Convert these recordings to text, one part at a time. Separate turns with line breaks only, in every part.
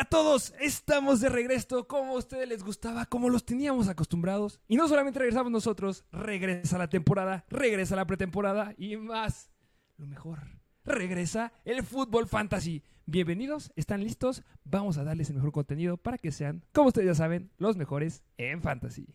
A todos, estamos de regreso como a ustedes les gustaba, como los teníamos acostumbrados. Y no solamente regresamos nosotros, regresa la temporada, regresa la pretemporada y más, lo mejor, regresa el fútbol fantasy. Bienvenidos, ¿están listos? Vamos a darles el mejor contenido para que sean, como ustedes ya saben, los mejores en fantasy.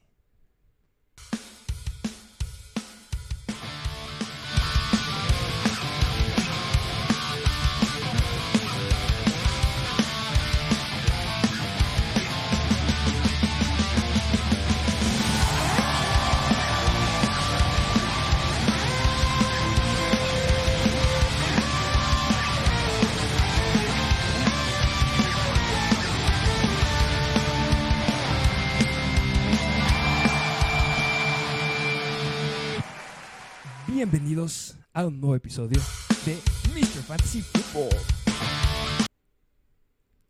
Bienvenidos a un nuevo episodio de Mr. Fantasy Football.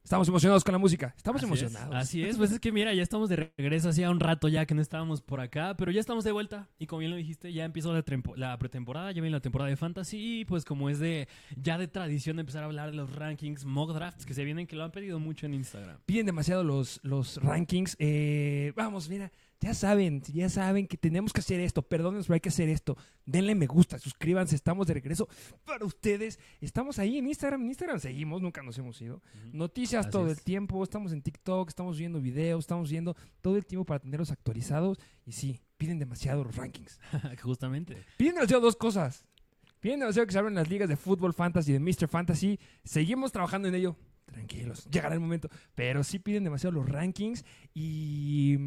Estamos emocionados con la música, estamos
Así
emocionados.
Es, así es, pues es que mira, ya estamos de regreso hacía un rato ya que no estábamos por acá, pero ya estamos de vuelta y como bien lo dijiste, ya empezó la pretemporada, ya viene la temporada de fantasy y pues como es de ya de tradición de empezar a hablar de los rankings, mock drafts que se vienen que lo han pedido mucho en Instagram.
Piden demasiado los, los rankings. Eh, vamos, mira, ya saben, ya saben que tenemos que hacer esto. Perdónenos, pero hay que hacer esto. Denle me gusta, suscríbanse, estamos de regreso para ustedes. Estamos ahí en Instagram, en Instagram seguimos, nunca nos hemos ido. Noticias
Así
todo
es.
el tiempo, estamos en TikTok, estamos viendo videos, estamos viendo todo el tiempo para tenerlos actualizados. Y sí, piden demasiado los rankings.
Justamente.
Piden demasiado dos cosas. Piden demasiado que se abran las ligas de fútbol fantasy, de Mr. Fantasy. Seguimos trabajando en ello. Tranquilos, llegará el momento. Pero sí piden demasiado los rankings. Y.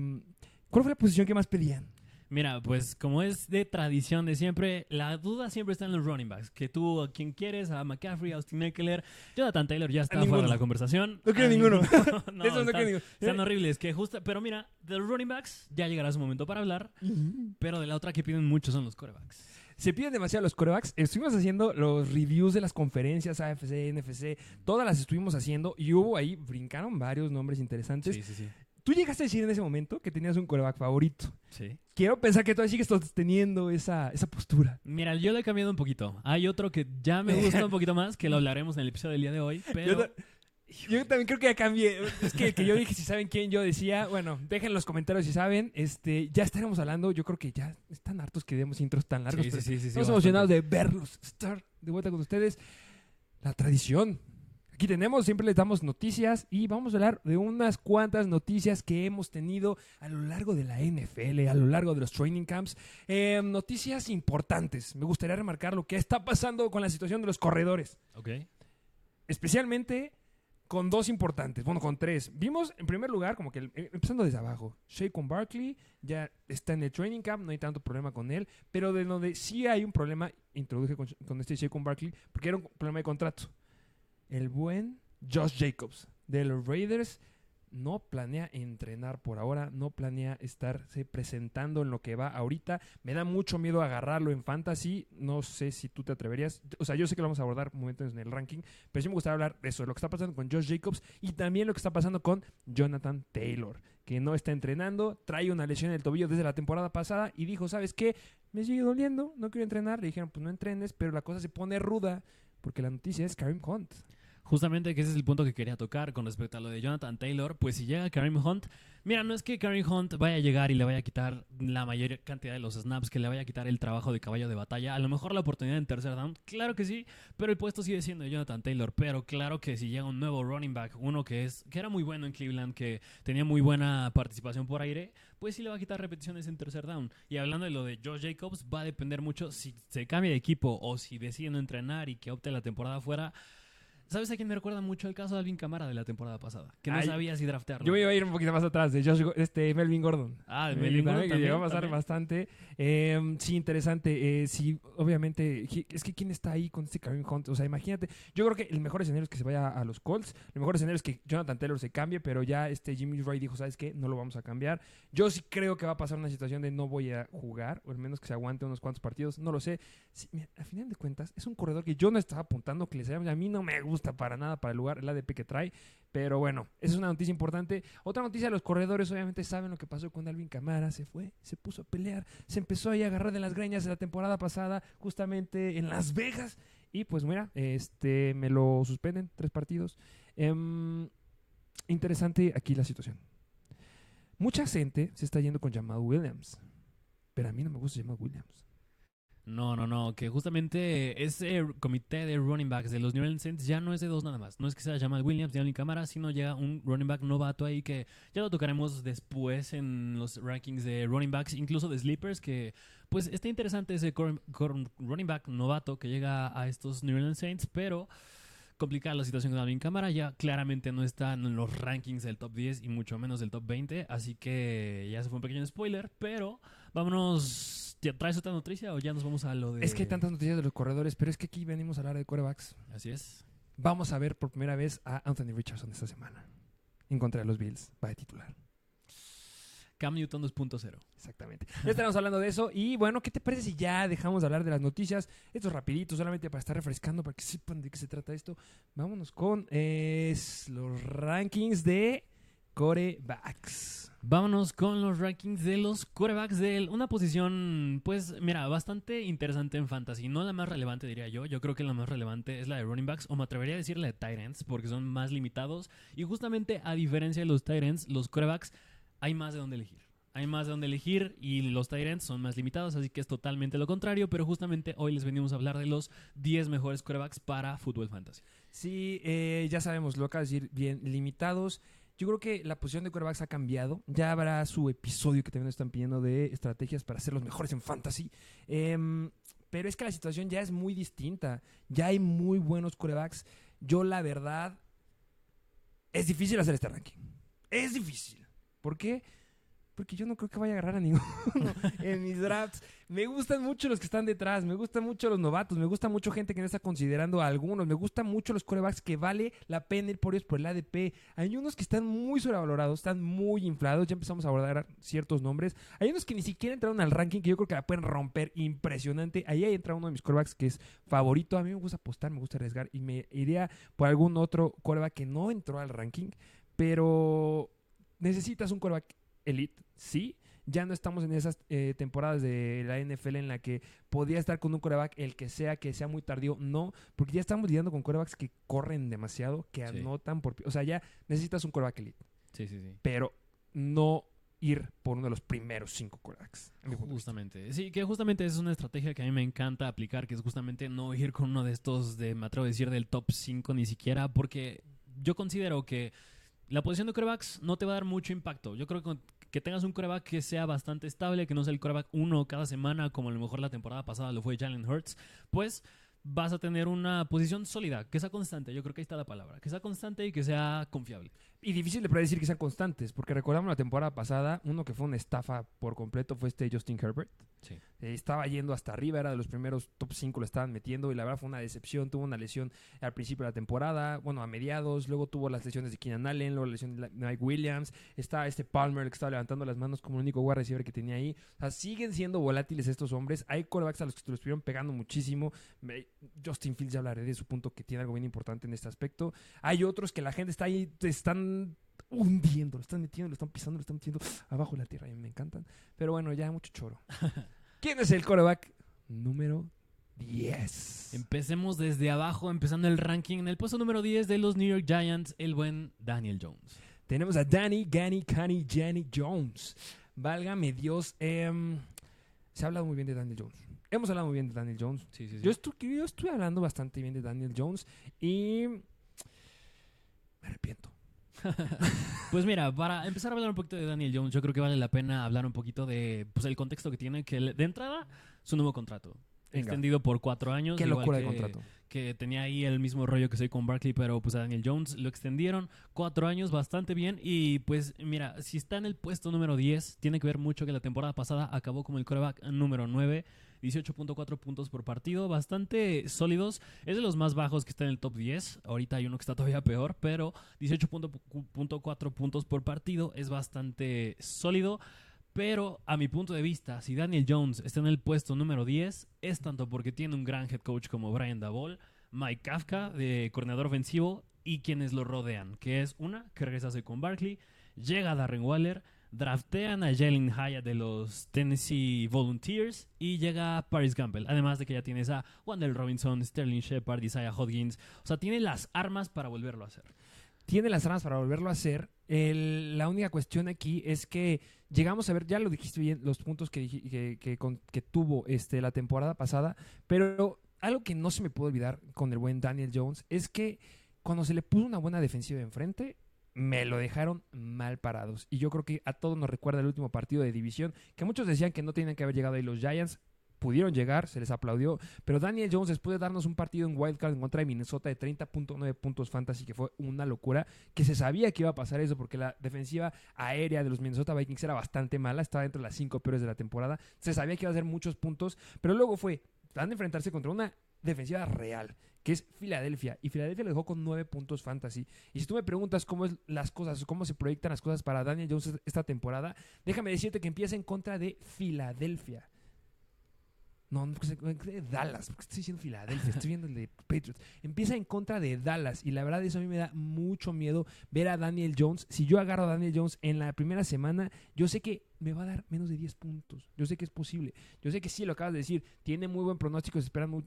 ¿Cuál fue la posición que más pedían?
Mira, pues como es de tradición de siempre, la duda siempre está en los running backs. Que tú a quien quieres, a McCaffrey, a Austin Eckler, Jonathan Taylor ya está fuera de la conversación.
No quiero ninguno.
no,
Eso no
están-
ninguno.
Están horribles, que justa, pero mira, de los running backs ya llegará su momento para hablar, pero de la otra que piden mucho son los corebacks.
Se piden demasiado los corebacks. Estuvimos haciendo los reviews de las conferencias AFC, NFC. Todas las estuvimos haciendo. Y hubo ahí, brincaron varios nombres interesantes.
Sí, sí, sí.
Tú llegaste a decir en ese momento que tenías un coreback favorito.
Sí.
Quiero pensar que todavía sigues teniendo esa, esa postura.
Mira, yo le he cambiado un poquito. Hay otro que ya me gusta un poquito más, que lo hablaremos en el episodio del día de hoy, pero...
Yo, yo también creo que ya cambié. Es que, que yo dije, si saben quién yo decía, bueno, dejen en los comentarios si saben. Este, ya estaremos hablando. Yo creo que ya están hartos que demos intros tan largos.
Sí, sí,
pero
sí, sí,
estamos emocionados de verlos estar de vuelta con ustedes. La tradición. Aquí tenemos, siempre les damos noticias y vamos a hablar de unas cuantas noticias que hemos tenido a lo largo de la NFL, a lo largo de los training camps. Eh, noticias importantes. Me gustaría remarcar lo que está pasando con la situación de los corredores
Ok.
especialmente con dos importantes, bueno, con tres. Vimos en primer lugar, como que el- eh, empezando desde abajo, Shaquon Barkley ya está en el training camp, no hay tanto problema con él, pero de donde sí hay un problema, introduje con, con este Shaquon Barkley, porque era un problema de contrato. El buen Josh Jacobs de los Raiders no planea entrenar por ahora, no planea estarse presentando en lo que va ahorita. Me da mucho miedo agarrarlo en fantasy. No sé si tú te atreverías. O sea, yo sé que lo vamos a abordar momentos en el ranking, pero sí me gustaría hablar de eso, lo que está pasando con Josh Jacobs y también lo que está pasando con Jonathan Taylor, que no está entrenando, trae una lesión en el tobillo desde la temporada pasada y dijo, ¿sabes qué? Me sigue doliendo, no quiero entrenar. Le dijeron, pues no entrenes, pero la cosa se pone ruda porque la noticia es Karim Hunt.
Justamente que ese es el punto que quería tocar con respecto a lo de Jonathan Taylor. Pues si llega Kareem Hunt, mira, no es que Kareem Hunt vaya a llegar y le vaya a quitar la mayor cantidad de los snaps, que le vaya a quitar el trabajo de caballo de batalla. A lo mejor la oportunidad en tercer down, claro que sí, pero el puesto sigue siendo de Jonathan Taylor. Pero claro que si llega un nuevo running back, uno que es que era muy bueno en Cleveland, que tenía muy buena participación por aire, pues sí le va a quitar repeticiones en tercer down. Y hablando de lo de Josh Jacobs, va a depender mucho si se cambia de equipo o si decide no entrenar y que opte la temporada fuera. ¿Sabes a quién me recuerda mucho el caso de Alvin Camara de la temporada pasada? Que no
Ay,
sabía si draftearlo.
Yo me iba a ir un poquito más atrás de Josh, este, Melvin Gordon.
Ah, de Melvin Gordon
que llegó a pasar
también.
bastante. Eh, sí, interesante. Eh, sí, obviamente, es que quién está ahí con este Kareem Hunt. O sea, imagínate. Yo creo que el mejor escenario es que se vaya a los Colts. El mejor escenario es que Jonathan Taylor se cambie, pero ya este Jimmy Ray dijo, ¿sabes qué? No lo vamos a cambiar. Yo sí creo que va a pasar una situación de no voy a jugar, o al menos que se aguante unos cuantos partidos. No lo sé. Sí, mira, al final de cuentas, es un corredor que yo no estaba apuntando que les a mí no me gusta para nada para el lugar, el ADP que trae. Pero bueno, esa es una noticia importante. Otra noticia, los corredores obviamente saben lo que pasó con Alvin Camara. Se fue, se puso a pelear, se empezó ahí a agarrar de las greñas de la temporada pasada, justamente en Las Vegas. Y pues mira, este me lo suspenden tres partidos. Em, interesante aquí la situación. Mucha gente se está yendo con Jamal Williams. Pero a mí no me gusta Jamal Williams.
No, no, no, que justamente ese comité de running backs de los New Orleans Saints ya no es de dos nada más. No es que sea Jamal Williams ni Cámara, sino llega un running back novato ahí que ya lo tocaremos después en los rankings de running backs, incluso de sleepers, que pues está interesante ese running back novato que llega a estos New Orleans Saints, pero complicada la situación con Alvin Cámara. Ya claramente no está en los rankings del top 10 y mucho menos del top 20. Así que ya se fue un pequeño spoiler. Pero vámonos ¿Traes otra noticia o ya nos vamos a lo de.?
Es que hay tantas noticias de los corredores, pero es que aquí venimos a hablar de quarterbacks.
Así es.
Vamos a ver por primera vez a Anthony Richardson esta semana. En contra de los Bills. Va de titular.
Cam Newton 2.0.
Exactamente. Ya estaremos hablando de eso. Y bueno, ¿qué te parece si ya dejamos de hablar de las noticias? Esto es rapidito, solamente para estar refrescando, para que sepan de qué se trata esto. Vámonos con los rankings de corebacks.
Vámonos con los rankings de los quarterbacks de una posición, pues, mira, bastante interesante en fantasy. No la más relevante, diría yo. Yo creo que la más relevante es la de running backs, o me atrevería a decir la de tight ends, porque son más limitados. Y justamente a diferencia de los tight ends, los quarterbacks hay más de dónde elegir. Hay más de dónde elegir y los tight ends son más limitados, así que es totalmente lo contrario. Pero justamente hoy les venimos a hablar de los 10 mejores quarterbacks para fútbol fantasy.
Sí, eh, ya sabemos, lo acaba de decir bien, limitados. Yo creo que la posición de quarterbacks ha cambiado. Ya habrá su episodio que también están pidiendo de estrategias para ser los mejores en fantasy. Em, pero es que la situación ya es muy distinta. Ya hay muy buenos quarterbacks. Yo, la verdad, es difícil hacer este ranking. Es difícil. ¿Por qué? Porque yo no creo que vaya a agarrar a ninguno en mis drafts. Me gustan mucho los que están detrás, me gustan mucho los novatos, me gusta mucho gente que no está considerando a algunos, me gustan mucho los corebacks que vale la pena ir por ellos por el ADP. Hay unos que están muy sobrevalorados, están muy inflados, ya empezamos a abordar ciertos nombres. Hay unos que ni siquiera entraron al ranking que yo creo que la pueden romper impresionante. Ahí entra uno de mis corebacks que es favorito. A mí me gusta apostar, me gusta arriesgar y me iría por algún otro coreback que no entró al ranking, pero necesitas un coreback elite, sí. Ya no estamos en esas eh, temporadas de la NFL en la que podía estar con un coreback, el que sea, que sea muy tardío. No, porque ya estamos lidiando con corebacks que corren demasiado, que anotan por... O sea, ya necesitas un coreback elite.
Sí, sí, sí.
Pero no ir por uno de los primeros cinco corebacks.
Justamente. Sí, que justamente es una estrategia que a mí me encanta aplicar, que es justamente no ir con uno de estos, de, me atrevo a decir, del top 5 ni siquiera, porque yo considero que la posición de corebacks no te va a dar mucho impacto. Yo creo que que tengas un coreback que sea bastante estable, que no sea el coreback uno cada semana, como a lo mejor la temporada pasada lo fue Jalen Hurts, pues vas a tener una posición sólida, que sea constante. Yo creo que ahí está la palabra. Que sea constante y que sea confiable.
Y difícil de predecir que sean constantes, porque recordamos la temporada pasada, uno que fue una estafa por completo fue este Justin Herbert.
Sí.
Eh, estaba yendo hasta arriba, era de los primeros top 5 lo estaban metiendo y la verdad fue una decepción. Tuvo una lesión al principio de la temporada, bueno, a mediados, luego tuvo las lesiones de Keenan Allen, luego la lesión de Mike Williams, está este Palmer que estaba levantando las manos como el único wide receiver que tenía ahí. O sea, siguen siendo volátiles estos hombres. Hay corebacks a los que se los estuvieron pegando muchísimo. Justin Fields ya hablaré de su punto que tiene algo bien importante en este aspecto. Hay otros que la gente está ahí, están hundiendo, lo están metiendo, lo están pisando, lo están metiendo abajo de la tierra. A mí me encantan. Pero bueno, ya mucho choro. ¿Quién es el coreback número 10?
Empecemos desde abajo, empezando el ranking. En el puesto número 10 de los New York Giants, el buen Daniel Jones.
Tenemos a Danny, Ganny, Canny, Jenny Jones. Válgame Dios. Em, se ha hablado muy bien de Daniel Jones. Hemos hablado muy bien de Daniel Jones. Yo, estoy, yo estoy hablando bastante bien de Daniel Jones y me arrepiento.
pues mira, para empezar a hablar un poquito de Daniel Jones, yo creo que vale la pena hablar un poquito de pues, el contexto que tiene, que de entrada, su nuevo contrato. Extendido por cuatro años.
Qué locura de contrato.
Que tenía ahí el mismo rollo que soy con Barkley, pero pues a Daniel Jones lo extendieron cuatro años bastante bien. Y pues mira, si está en el puesto número 10, tiene que ver mucho que la temporada pasada acabó como el coreback número 9 18.4 puntos por partido, bastante sólidos. Es de los más bajos que está en el top 10. Ahorita hay uno que está todavía peor, pero 18.4 puntos por partido es bastante sólido. Pero a mi punto de vista, si Daniel Jones está en el puesto número 10, es tanto porque tiene un gran head coach como Brian Dabol, Mike Kafka de coordinador ofensivo y quienes lo rodean, que es una que regresase con Barkley, llega Darren Waller, draftean a Jalen Hyatt de los Tennessee Volunteers y llega Paris Campbell. Además de que ya tienes a Wendell Robinson, Sterling Shepard, Isaiah Hodgins. O sea, tiene las armas para volverlo a hacer.
tiene las armas para volverlo a hacer. La única cuestión aquí es que llegamos a ver, ya lo dijiste bien, los puntos que tuvo este, la temporada pasada, pero algo que no se me puede olvidar con el buen Daniel Jones es que cuando se le puso una buena defensiva enfrente, me lo dejaron mal parados. Y yo creo que a todos nos recuerda el último partido de división, que muchos decían que no tenían que haber llegado ahí los Giants. Pudieron llegar, se les aplaudió, pero Daniel Jones, después de darnos un partido en Wildcard en contra de Minnesota de 30.9 puntos fantasy, que fue una locura, que se sabía que iba a pasar eso porque la defensiva aérea de los Minnesota Vikings era bastante mala, estaba entre las cinco peores de la temporada, se sabía que iba a hacer muchos puntos, pero luego fue, van a enfrentarse contra una defensiva real, que es Filadelfia, y Filadelfia lo dejó con nueve puntos fantasy. Y si tú me preguntas cómo es las cosas, cómo se proyectan las cosas para Daniel Jones esta temporada, déjame decirte que empieza en contra de Filadelfia. No, no, de Dallas, porque estoy diciendo Filadelfia, estoy viendo el de Patriots. Empieza en contra de Dallas y la verdad eso a mí me da mucho miedo ver a Daniel Jones. Si yo agarro a Daniel Jones en la primera semana, yo sé que me va a dar menos de 10 puntos. Yo sé que es posible. Yo sé que sí, lo acabas de decir, tiene muy buen pronóstico, se esperan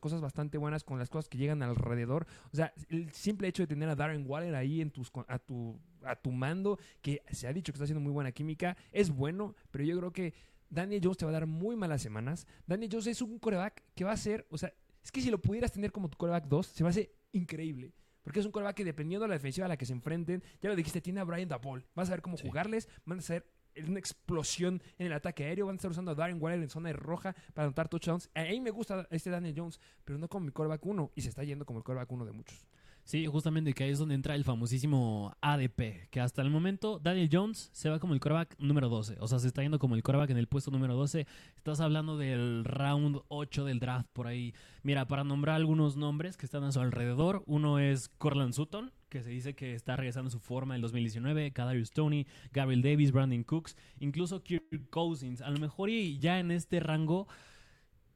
cosas bastante buenas con las cosas que llegan alrededor. O sea, el simple hecho de tener a Darren Waller ahí en tus, a, tu, a tu mando, que se ha dicho que está haciendo muy buena química, es bueno, pero yo creo que Daniel Jones te va a dar muy malas semanas. Daniel Jones es un coreback que va a ser, o sea, es que si lo pudieras tener como tu coreback 2, se me hace increíble. Porque es un coreback que dependiendo de la defensiva a la que se enfrenten, ya lo dijiste, tiene a Brian Dabol. Vas a ver cómo
Sí.
jugarles, van a ser una explosión en el ataque aéreo, van a estar usando a Darren Waller en zona de roja para anotar touchdowns. A mí me gusta este Daniel Jones, pero no como mi coreback 1 y se está yendo como el coreback 1 de muchos.
Sí, justamente que ahí es donde entra el famosísimo ADP, que hasta el momento Daniel Jones se va como el coreback número 12, o sea, se está yendo como el coreback en el puesto número 12. Estás hablando del round 8 del draft por ahí. Mira, para nombrar algunos nombres que están a su alrededor, uno es Corland Sutton, que se dice que está regresando a su forma en 2019, Kadarius Stoney, Gabriel Davis, Brandon Cooks, incluso Kirk Cousins. A lo mejor y ya en este rango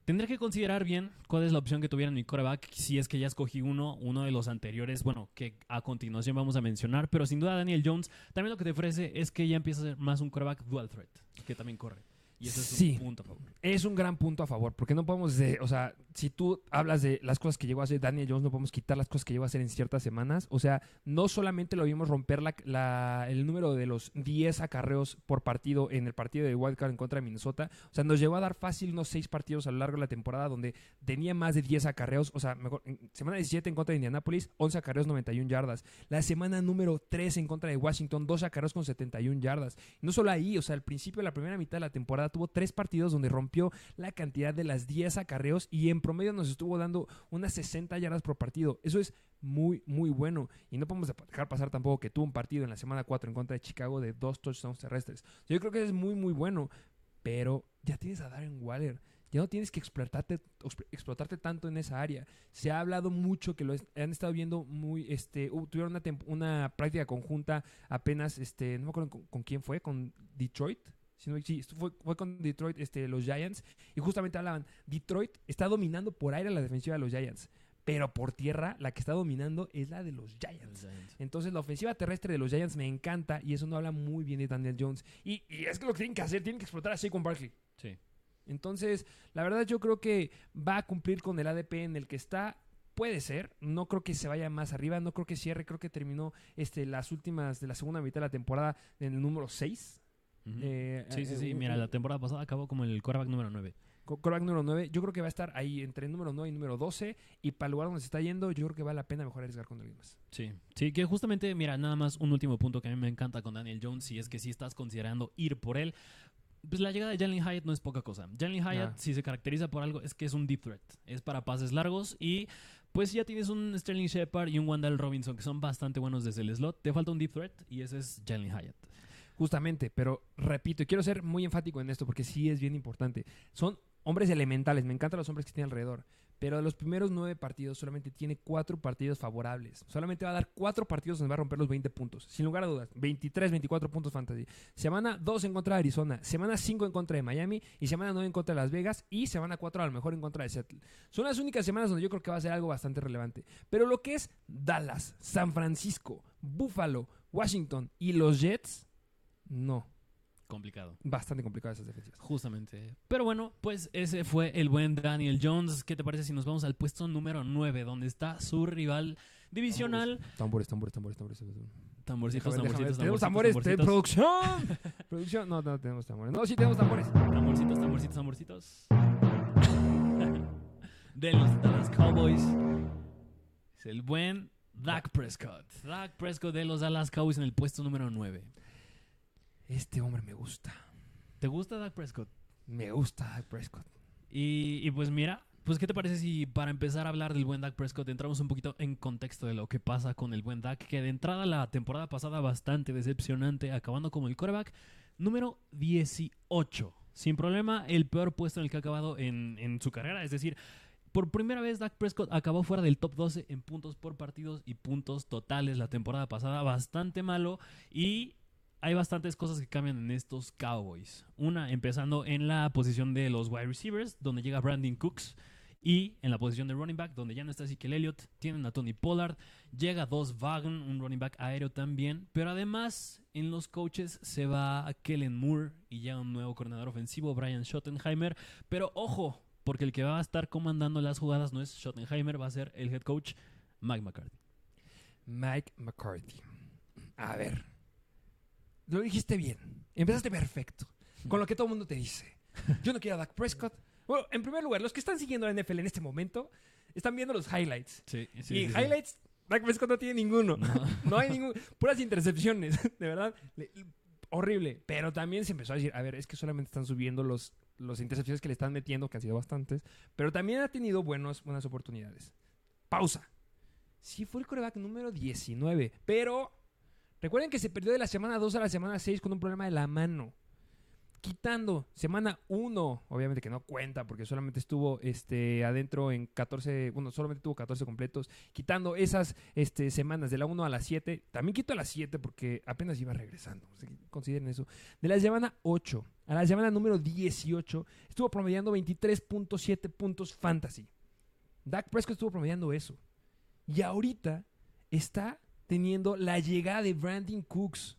Tendré que considerar bien cuál es la opción que tuviera en mi coreback, si es que ya escogí uno, uno de los anteriores, bueno, que a continuación vamos a mencionar, pero sin duda Daniel Jones también lo que te ofrece es que ya empieza a ser más un coreback dual threat, que también corre. Y ese es
Sí.
un punto a favor.
Es un gran punto a favor, porque no podemos, de- o sea, si tú hablas de las cosas que llegó a hacer Daniel Jones, no podemos quitar las cosas que llegó a hacer en ciertas semanas. O sea, no solamente lo vimos romper la, la- el número de los 10 acarreos por partido en el partido de Wildcard en contra de Minnesota. O sea, nos llegó a dar fácil unos 6 partidos a lo largo de la temporada donde tenía más de 10 acarreos. O sea, mejor, en semana 17 en contra de Indianapolis, 11 acarreos, 91 yardas. La semana número 3 en contra de Washington, 2 acarreos con 71 yardas. Y no solo ahí, o sea, al principio de la primera mitad de la temporada tuvo 3 partidos donde rompió la cantidad de las 10 acarreos y en promedio nos estuvo dando unas 60 yardas por partido. Eso es muy, muy bueno. Y no podemos dejar pasar tampoco que tuvo un partido en la semana 4 en contra de Chicago de dos touchdowns terrestres. Yo creo que es muy, muy bueno. Pero ya tienes a Darren Waller. Ya no tienes que explotarte, exp- explotarte tanto en esa área. Se ha hablado mucho que lo han estado viendo muy, este, tuvieron una, una práctica conjunta apenas, este, no me acuerdo con quién fue, con Detroit. Si no- sí, esto fue, fue con Detroit, este, los Giants. Y justamente hablaban, Detroit está dominando por aire la defensiva de los Giants. Pero por tierra, la que está dominando es la de los Giants. Entonces, la ofensiva terrestre de los Giants me encanta y eso no habla muy bien de Daniel Jones. Y, y es que lo que tienen que hacer, tienen que explotar a Saquon Barkley.
Sí.
Entonces, la verdad yo creo que va a cumplir con el ADP en el que está. Puede ser, no creo que se vaya más arriba, no creo que cierre, creo que terminó este, las últimas de la segunda mitad de la temporada en el número 6. Eh,
sí, sí,
eh,
sí.
un-
Mira, la temporada pasada acabó como el coreback número 9.
Co- Quarterback número 9, yo creo que va a estar ahí entre el número 9 y número 12. Y para el lugar donde se está yendo, yo creo que vale la pena mejor arriesgar con alguien más.
Sí, sí, que justamente, mira, nada más un último punto que a mí me encanta con Daniel Jones, si es que sí estás considerando ir por él, pues la llegada de Jalen Hyatt no es poca cosa. Jalen Hyatt, si se caracteriza por algo, es que es un deep threat, es para pases largos y pues ya tienes un Sterling Shepard y un Wandale Robinson que son bastante buenos desde el slot, te falta un deep threat y ese es Jalen Hyatt.
Justamente, pero repito, y quiero ser muy enfático en esto porque sí es bien importante. Son hombres elementales, me encantan los hombres que tiene alrededor. Pero de los primeros nueve partidos solamente tiene cuatro partidos favorables. Solamente va a dar cuatro partidos donde va a romper los 20 puntos. Sin lugar a dudas. 23, 24 puntos fantasy. Semana 2 en contra de Arizona. Semana 5 en contra de Miami. Y semana 9 en contra de Las Vegas. Y semana 4 a lo mejor en contra de Seattle. Son las únicas semanas donde yo creo que va a ser algo bastante relevante. Pero lo que es Dallas, San Francisco, Buffalo, Washington y los Jets, no.
Complicado.
Bastante complicadas esas defensivas.
Justamente. Pero bueno, pues ese fue el buen Daniel Jones. ¿Qué te parece si nos vamos al puesto número 9, donde está su rival Divisional,
Tambores, tambores, tambores, tambores.
tamborcitos,
Déjame déjame ver.
tamborcitos,
Tenemos tambores.
tamborcitos,
¡Producción! Producción. No, no tenemos tambores. No, sí tenemos tambores.
tamborcitos, tamborcitos, tamborcitos. De los Dallas Cowboys. Es el buen Dak Prescott. Dak Prescott de los Dallas Cowboys en el puesto número 9.
Este hombre me gusta.
¿Te gusta Dak Prescott?
Me gusta Dak Prescott.
Y, y pues mira, pues ¿qué te parece si para empezar a hablar del buen Dak Prescott entramos un poquito en contexto de lo que pasa con el buen Dak, que de entrada la temporada pasada bastante decepcionante, acabando como el quarterback número 18. Sin problema, el peor puesto en el que ha acabado en, en su carrera, es decir... Por primera vez, Dak Prescott acabó fuera del top 12 en puntos por partidos y puntos totales la temporada pasada. Bastante malo. Y hay bastantes cosas que cambian en estos Cowboys. Una, empezando en la posición de los wide receivers, donde llega Brandon Cooks. Y en la posición de running back, donde ya no está Ezekiel Elliott, tienen a Tony Pollard, llega Dos Wagon, un running back aéreo también, pero además en los coaches se va a Kellen Moore y ya un nuevo coordinador ofensivo, Brian Schottenheimer, pero ojo, porque el que va a estar comandando las jugadas no es Schottenheimer, va a ser el head coach Mike McCarthy.
Mike McCarthy. A ver. Lo dijiste bien. Empezaste perfecto. Con lo que todo el mundo te dice. Yo no quiero a Dak Prescott. Bueno, en primer lugar, los que están siguiendo la NFL en este momento están viendo los highlights.
Sí,
y highlights, Dak Prescott no tiene ninguno.
No.
No hay ningún. Puras intercepciones, de verdad. Le- horrible. Pero también se empezó a decir, a ver, es que solamente están subiendo los, los intercepciones que le están metiendo, que han sido bastantes. Pero también ha tenido buenos, buenas oportunidades. Pausa. Sí fue el coreback número 19. Pero recuerden que se perdió de la semana 2 a la semana 6 con un problema de la mano. Quitando semana 1, obviamente que no cuenta porque solamente estuvo este, adentro en 14, bueno, solamente tuvo 14 completos. Quitando esas este, semanas de la 1 a la 7, también quito a la 7 porque apenas iba regresando. consideren eso. De la semana 8 a la semana número 18, estuvo promediando 23.7 puntos fantasy. Dak Prescott estuvo promediando eso. Y ahorita está teniendo la llegada de Brandon Cooks.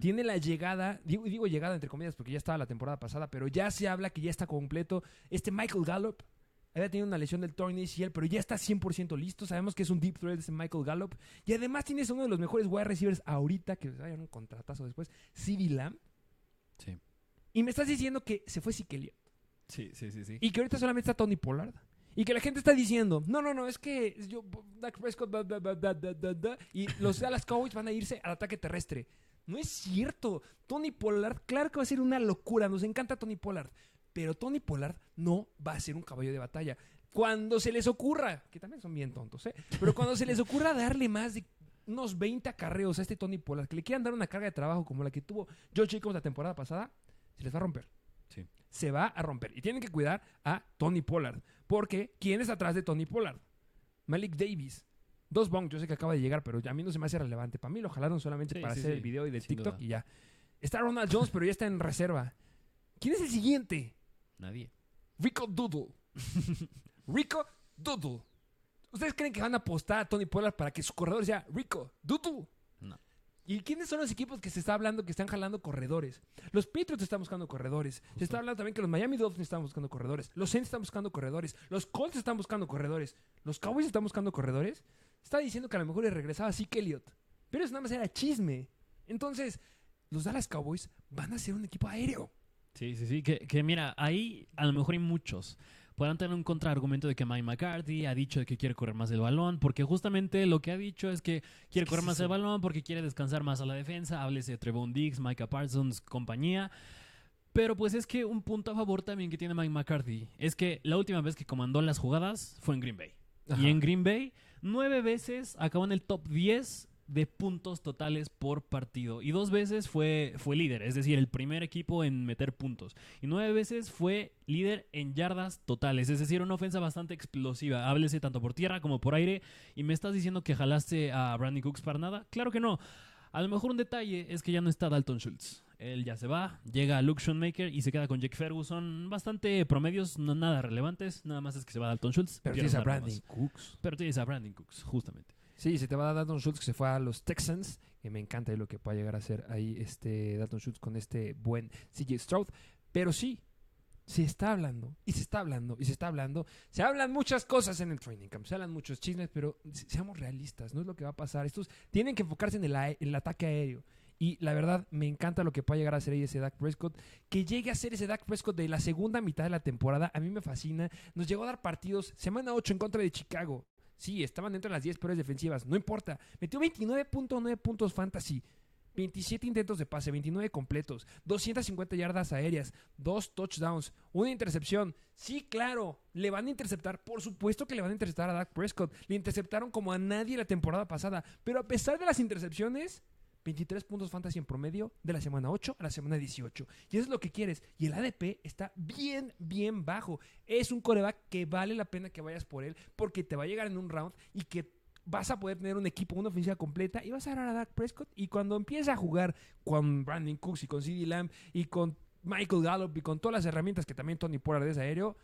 Tiene la llegada, digo, digo llegada entre comillas porque ya estaba la temporada pasada, pero ya se habla que ya está completo. Este Michael Gallup había tenido una lesión del torn ACL, pero ya está 100% listo. Sabemos que es un deep threat ese Michael Gallup. Y además tienes uno de los mejores wide receivers ahorita, que vayan un contratazo después, CD Lamb.
Sí.
Y me estás diciendo que se fue Sikelio.
Sí, sí, sí, sí.
Y que ahorita solamente está Tony Pollard. Y que la gente está diciendo, no, no, no, es que yo, Dak Prescott, bla, bla, bla", y los Dallas Cowboys van a irse al ataque terrestre. No es cierto. Tony Pollard, claro que va a ser una locura. Nos encanta Tony Pollard. Pero Tony Pollard no va a ser un caballo de batalla. Cuando se les ocurra, que también son bien tontos, ¿eh? Pero cuando se les ocurra darle más de unos 20 acarreos a este Tony Pollard, que le quieran dar una carga de trabajo como la que tuvo Joe Jacobs la temporada pasada, se les va a romper
Sí.
Se va a romper. Y tienen que cuidar a Tony Pollard. Porque, ¿quién es atrás de Tony Pollard? Malik Davis. Dos Bong, yo sé que acaba de llegar, pero a mí no se me hace relevante. Para mí lo jalaron solamente
Sí,
para
sí,
hacer
sí.
el video y
Sin
TikTok
duda.
y ya. Está Ronald Jones, pero ya está en reserva. ¿Quién es el siguiente?
Nadie.
Rico Doodle. Rico Doodle. ¿Ustedes creen que van a apostar a Tony Pollard para que su corredor sea Rico Doodle? ¿Y quiénes son los equipos que se está hablando que están jalando corredores? Los Patriots están buscando corredores. Se está hablando también que los Miami Dolphins están buscando corredores. Los Saints están buscando corredores. Los Colts están buscando corredores. Los Cowboys están buscando corredores. Está diciendo que a lo mejor le regresaba Zeke Elliott. Pero eso nada más era chisme. Entonces, los Dallas Cowboys van a ser un equipo aéreo.
Sí, sí, sí. Que, que mira, ahí a lo mejor hay muchos. Podrán tener un contraargumento de que Mike McCarthy ha dicho que quiere correr más el balón, porque justamente lo que ha dicho es que quiere correr
es
más el balón, porque quiere descansar más a la defensa. Háblese de Trevon Diggs, Micah Parsons, compañía. Pero pues es que un punto a favor también que tiene Mike McCarthy es que la última vez que comandó las jugadas fue en Green Bay.
Ajá.
Y en Green Bay, nueve veces acabó en el top 10 de puntos totales por partido. Y dos veces fue, fue líder, es decir, el primer equipo en meter puntos. Y nueve veces fue líder en yardas totales, es decir, una ofensa bastante explosiva. Háblese tanto por tierra como por aire. Y me estás diciendo que jalaste a Brandon Cooks para nada. Claro que no. A lo mejor un detalle es que ya no está Dalton Schultz. Él ya se va, llega Luke Schoonmaker y se queda con Jake Ferguson. Bastante promedios, no nada relevantes. Nada más es que se va Dalton Schultz.
Pero tienes a Brandon. Cooks.
Pero tienes a Brandon Cooks, justamente.
Sí, se te va a dar Dalton Schultz que se fue a los Texans. Que me encanta lo que pueda llegar a hacer ahí este Dalton Schultz con este buen CJ Stroud. Pero sí, se está hablando, y se está hablando, y se está hablando. Se hablan muchas cosas en el training camp, se hablan muchos chismes, pero se- seamos realistas, no es lo que va a pasar. Estos tienen que enfocarse en el, ataque aéreo. Y la verdad, me encanta lo que puede llegar a ser ese Dak Prescott. Que llegue a ser ese Dak Prescott de la segunda mitad de la temporada, a mí me fascina. Nos llegó a dar partidos, semana 8 en contra de Chicago. Sí, estaban dentro de las 10 peores defensivas, no importa. Metió 29.9 puntos fantasy. 27 intentos de pase, 29 completos, 250 yardas aéreas, dos touchdowns, una intercepción. Sí, claro, le van a interceptar. Por supuesto que le van a interceptar a Dak Prescott. Le interceptaron como a nadie la temporada pasada. Pero a pesar de las intercepciones, 23 puntos fantasy en promedio de la semana 8 a la semana 18. Y eso es lo que quieres. Y el ADP está bien, bien bajo. Es un coreback que vale la pena que vayas por él porque te va a llegar en un round y que vas a poder tener un equipo, una ofensiva completa y vas a agarrar a Dak Prescott. Y cuando empieza a jugar con Brandon Cooks y con CeeDee Lamb y con Michael Gallup y con todas las herramientas que también Tony Pollard es aéreo,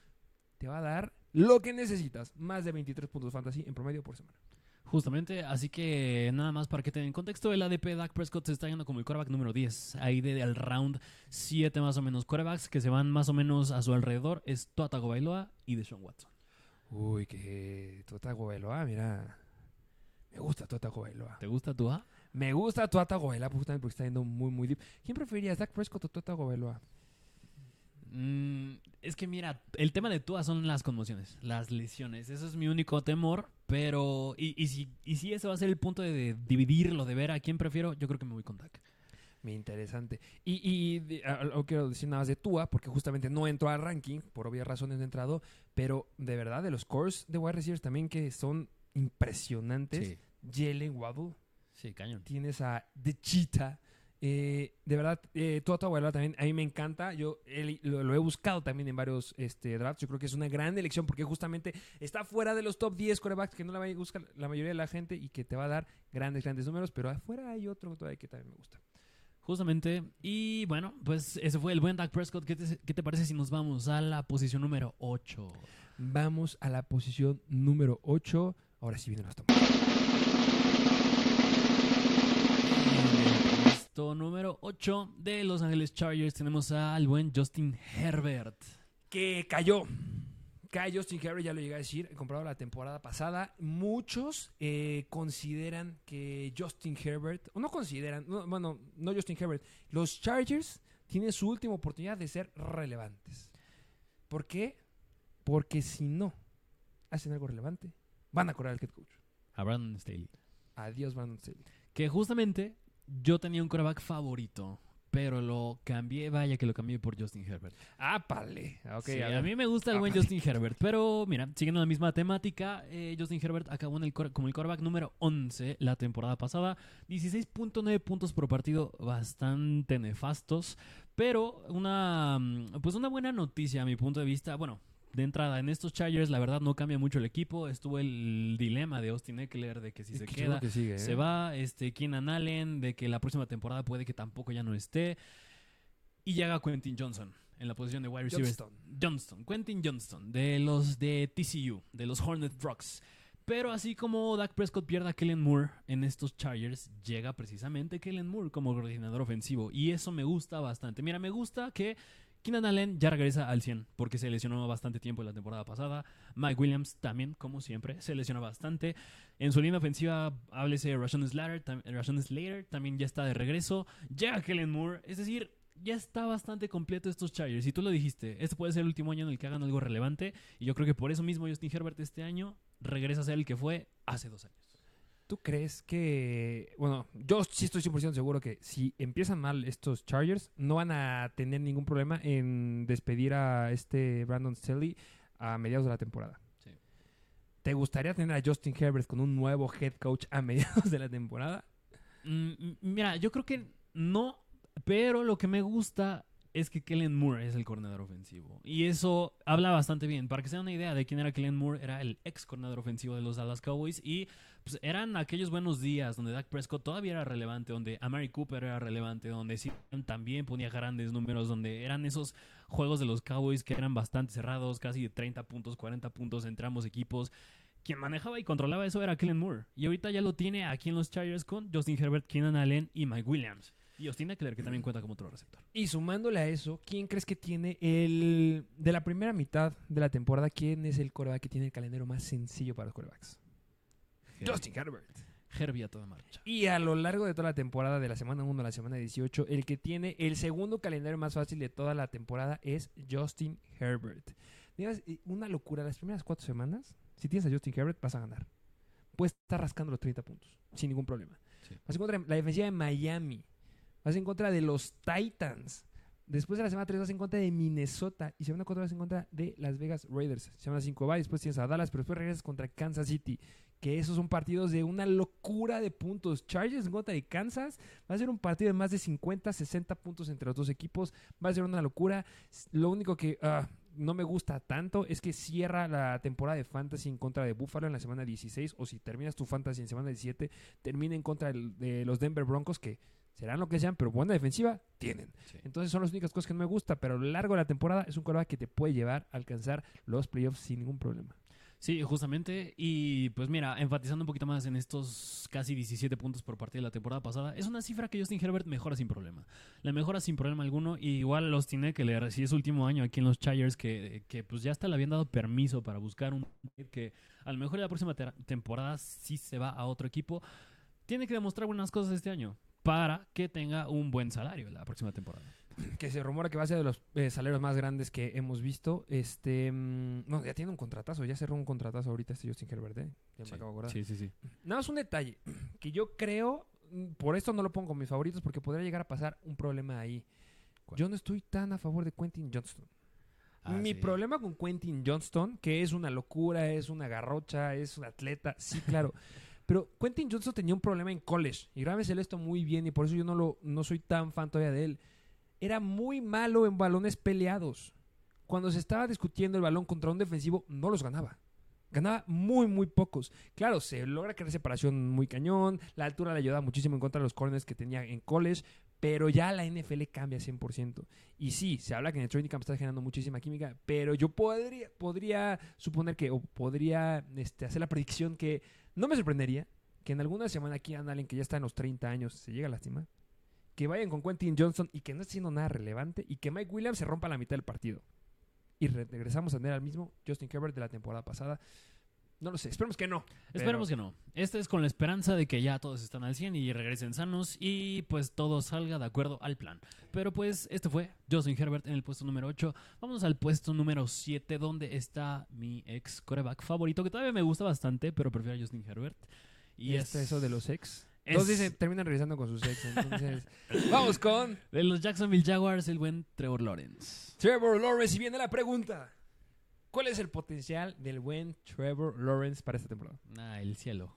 te va a dar lo que necesitas. Más de 23 puntos fantasy en promedio por semana.
Justamente, así que nada más para que tengan en contexto, el ADP Dak Prescott se está yendo como el quarterback número 10. Ahí de al round 7 más o menos quarterbacks que se van más o menos a su alrededor es Tua Tagovailoa y Deshaun Watson.
Uy, que Tuata Bailoa, mira. Me gusta Tuata Bailoa.
¿Te gusta Tua?
Me gusta Tuata Bailoa justamente porque está yendo muy, muy deep. ¿Quién preferirías, Dak Prescott o Tuata Bailoa?
Mm, es que mira, el tema de Tua son las conmociones, las lesiones. Eso es mi único temor. Pero, y, y si, y si ese va a ser el punto de, de dividirlo, de ver a quién prefiero, yo creo que me voy con Dak.
Muy interesante. Y, y de- a- a- quiero decir nada más de Tua, porque justamente no entró al ranking, por obvias razones no ha entrado, pero de verdad, de los cores de wide receivers también que son impresionantes. Jalen Waddle,
sí, cañón.
tienes a The Cheetah. Eh, de verdad, eh, Tua Tagovailoa también a mí me encanta. Yo él- lo, lo he buscado también en varios este, drafts. Yo creo que es una gran elección porque justamente está fuera de los top 10 corebacks que no la va a buscar la mayoría de la gente y que te va a dar grandes, grandes números. Pero afuera hay otro todavía que también me gusta.
Justamente. Y bueno, pues ese fue el buen Dak Prescott. ¿Qué te, qué te parece si nos vamos a la posición número 8?
Vamos a la posición número 8. Ahora sí vienen los tomos.
Puesto número 8 de Los Ángeles Chargers tenemos al buen Justin Herbert.
Que cayó. Cae Justin Herbert, ya lo llegué a decir, comprado la temporada pasada. Muchos eh, consideran que Justin Herbert, o no consideran, no, bueno, no Justin Herbert, los Chargers tienen su última oportunidad de ser relevantes. ¿Por qué? Porque si no hacen algo relevante, van a correr al head coach.
A Brandon Staley.
Adiós, Brandon Staley.
Que justamente yo tenía un quarterback favorito, pero lo cambié, vaya que lo cambié por Justin Herbert.
Ah, pale. Ok,
Sí,
a
mí me gusta el buen. Justin Herbert, pero mira, siguiendo la misma temática, eh, Justin Herbert acabó en el como el quarterback número 11 la temporada pasada, 16.9 puntos por partido, bastante nefastos, pero una mm, pues una buena noticia a mi punto de vista, bueno, de entrada en estos Chargers la verdad no cambia mucho el equipo, estuvo el dilema de Austin Eckler de que si
Es
se
que
queda
que sigue, ¿eh?
se va, este Keenan Allen de que la próxima temporada puede que tampoco ya no esté y llega Quentin Johnson en la posición de wide receiver
Johnston.
Johnston, Quentin Johnston, de los de TCU, de los Hornet Frogs. Pero así como Dak Prescott pierde a Kellen Moore en estos Chargers, llega precisamente Kellen Moore como coordinador ofensivo. Y eso me gusta bastante. Mira, me gusta que Keenan Allen ya regresa al 100 porque se lesionó bastante tiempo en la temporada pasada. Mike Williams también, como siempre, se lesiona bastante. En su línea ofensiva, háblese Rashawn Slater, tam- Slater también ya está de regreso. Llega Kellen Moore, es decir, ya está bastante completo estos Chargers. Y tú lo dijiste, este puede ser el último año en el que hagan algo relevante. Y yo creo que por eso mismo Justin Herbert este año regresa a ser el que fue hace dos años.
¿Tú crees que, bueno, yo sí estoy 100% seguro que si empiezan mal estos Chargers, no van a tener ningún problema en despedir a este Brandon Staley a mediados de la temporada?
Sí.
¿Te gustaría tener a Justin Herbert con un nuevo head coach a mediados de la temporada?
Mm, m- mira, yo creo que no, pero lo que me gusta es que Kellen Moore es el coordinador ofensivo. Y eso habla bastante bien. Para que se den una idea de quién era Kellen Moore, era el ex coordinador ofensivo de los Dallas Cowboys. Y pues, eran aquellos buenos días donde Dak Prescott todavía era relevante, donde Amari Cooper era relevante, donde sí también ponía grandes números, donde eran esos juegos de los Cowboys que eran bastante cerrados, casi de 30 puntos, 40 puntos entre ambos equipos. Quien manejaba y controlaba eso era Kellen Moore. Y ahorita ya lo tiene aquí en los Chargers con Justin Herbert, Keenan Allen y Mike Williams. Y Austin Eckler, que también cuenta como otro receptor.
Y sumándole a eso, ¿quién crees que tiene el. De la primera mitad de la temporada, ¿quién es el coreback que tiene el calendario más sencillo para los corebacks? Justin Herbert.
Herbie a toda marcha.
Y a lo largo de toda la temporada, de la semana 1 a la semana 18, el que tiene el segundo calendario más fácil de toda la temporada es Justin Herbert. Digas, eh, una locura, las primeras cuatro semanas, si tienes a Justin Herbert, vas a ganar. Puedes estar rascando los 30 puntos, sin ningún problema.
Sí.
Vas en contra de la defensiva de Miami. Vas en contra de los Titans. Después de la semana 3 vas en contra de Minnesota. Y semana 4 vas en contra de Las Vegas Raiders. Semana 5 va, y después tienes a Dallas, pero después regresas contra Kansas City. Que esos son partidos de una locura de puntos. Chargers en contra de Kansas. Va a ser un partido de más de 50, 60 puntos entre los dos equipos. Va a ser una locura. Lo único que ah, no me gusta tanto es que cierra la temporada de Fantasy en contra de Buffalo en la semana 16. O si terminas tu Fantasy en semana 17, termina en contra de los Denver Broncos que serán lo que sean, pero buena defensiva tienen.
Sí.
Entonces son las únicas cosas que no me gusta, pero a lo largo de la temporada es un coreback que te puede llevar a alcanzar los playoffs sin ningún problema.
Sí, justamente. Y pues mira, enfatizando un poquito más en estos casi 17 puntos por partido de la temporada pasada, es una cifra que Justin Herbert mejora sin problema. La mejora sin problema alguno. Y igual los tiene que leer. Si es último año aquí en los Chargers, que, que pues ya hasta le habían dado permiso para buscar un que a lo mejor la próxima te- temporada sí se va a otro equipo. Tiene que demostrar buenas cosas este año para que tenga un buen salario la próxima temporada.
Que se rumora que va a ser de los eh, salarios más grandes que hemos visto. Este, mm, no, ya tiene un contratazo, ya cerró un contratazo ahorita este Justin Herbert, ¿eh? Ya me acabo de acordar.
sí, sí, sí.
Nada más un detalle que yo creo, mm, por esto no lo pongo con mis favoritos, porque podría llegar a pasar un problema ahí.
¿Cuál?
Yo no estoy tan a favor de Quentin Johnston.
Ah,
Mi
sí.
problema con Quentin Johnston, que es una locura, es una garrocha, es un atleta, sí, claro. Pero Quentin Johnston tenía un problema en college. Y grábeselo esto muy bien, y por eso yo no, lo, no soy tan fan todavía de él. Era muy malo en balones peleados. Cuando se estaba discutiendo el balón contra un defensivo, no los ganaba. Ganaba muy, muy pocos. Claro, se logra crear separación muy cañón. La altura le ayudaba muchísimo en contra de los corners que tenía en college. Pero ya la NFL cambia 100%. Y sí, se habla que en el training camp está generando muchísima química. Pero yo podría, podría suponer que, o podría este, hacer la predicción que no me sorprendería que en alguna semana aquí Allen, que ya está en los 30 años, se llega a lastimar. Que vayan con Quentin Johnson y que no esté haciendo nada relevante. Y que Mike Williams se rompa la mitad del partido. Y re- regresamos a tener al mismo Justin Herbert de la temporada pasada. No lo sé, esperemos que no.
Esperemos que no. Este es con la esperanza de que ya todos están al 100 y regresen sanos y pues todo salga de acuerdo al plan. Pero pues este fue Justin Herbert en el puesto número 8. Vamos al puesto número 7 donde está mi ex coreback favorito que todavía me gusta bastante, pero prefiero a Justin Herbert.
Y este eso de los ex.
Es-
Todos dicen, terminan regresando con sus ex. Entonces, vamos con
de los Jacksonville Jaguars, el buen Trevor Lawrence.
Trevor Lawrence. Y viene la pregunta. ¿Cuál es el potencial del buen Trevor Lawrence para esta temporada?
Ah, el cielo.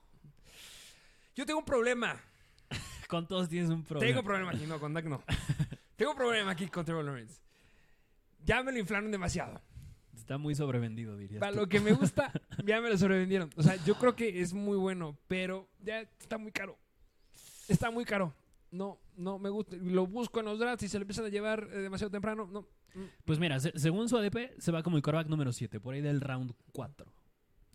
Yo tengo un problema.
Con todos tienes un problema.
Tengo problema aquí, no, con Dak no. tengo un problema aquí con Trevor Lawrence. Ya me lo inflaron demasiado.
Está muy sobrevendido, dirías.
Para
tú.
lo que me gusta, ya me lo sobrevendieron. O sea, yo creo que es muy bueno, pero ya está muy caro. Está muy caro. No, no me gusta. Lo busco en los drafts y se lo empiezan a llevar eh, demasiado temprano. No.
Pues mira, se- según su ADP, se va como el coreback número 7, por ahí del round 4.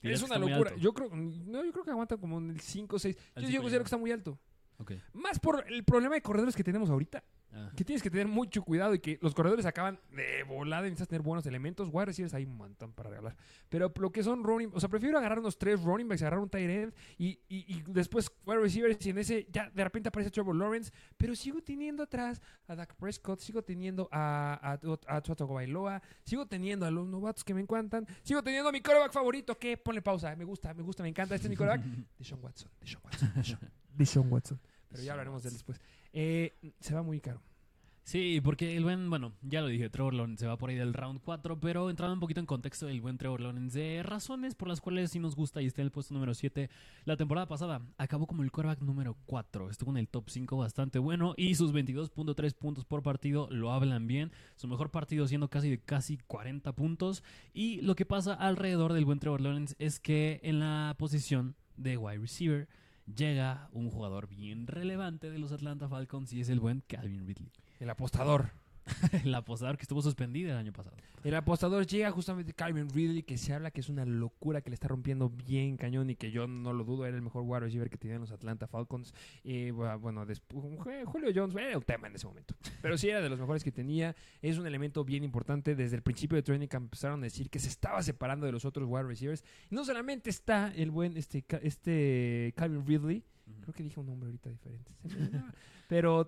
Es una locura. Yo creo, no, yo creo que aguanta como en el 5 o 6.
Al
Yo,
cinco
considero que está muy alto. Más por el problema de corredores que tenemos ahorita.
Ah.
Que tienes que tener mucho cuidado y que los corredores acaban de volada y necesitas tener buenos elementos. Wide receivers hay un montón para regalar. Pero lo que son running, o sea, prefiero agarrar unos tres running backs, agarrar un tight end y, y, y después wide receivers y en ese ya de repente aparece Trevor Lawrence. Pero sigo teniendo atrás a Dak Prescott, sigo teniendo a, a, a Tua Tagovailoa, sigo teniendo a los novatos que me encantan, sigo teniendo a mi quarterback favorito que ponle pausa, me gusta, me gusta, me encanta, este es mi quarterback. Deshaun Watson, Deshaun Watson, Deshaun, Deshaun Watson. Pero ya hablaremos de él después. Eh, se va muy caro.
Sí, porque el buen, bueno, ya lo dije, Trevor Lawrence se va por ahí del round 4, pero entrando un poquito en contexto del buen Trevor Lawrence, de razones por las cuales sí nos gusta y está en el puesto número 7, la temporada pasada acabó como el quarterback número 4, estuvo en el top 5 bastante bueno y sus 22.3 puntos por partido lo hablan bien, su mejor partido siendo casi de casi 40 puntos y lo que pasa alrededor del buen Trevor Lawrence es que en la posición de wide receiver llega un jugador bien relevante de los Atlanta Falcons y es el buen Calvin Ridley.
El apostador.
el apostador que estuvo suspendida el año pasado.
El apostador llega justamente Calvin Ridley, que se habla que es una locura, que le está rompiendo bien cañón y que yo no lo dudo, era el mejor wide receiver que tenían los Atlanta Falcons. Y bueno, después Julio Jones era un tema en ese momento, pero sí era de los mejores que tenía. Es un elemento bien importante. Desde el principio de training camp empezaron a decir que se estaba separando de los otros wide receivers. Y no solamente está el buen este, este Calvin Ridley, creo que dije un nombre ahorita diferente, pero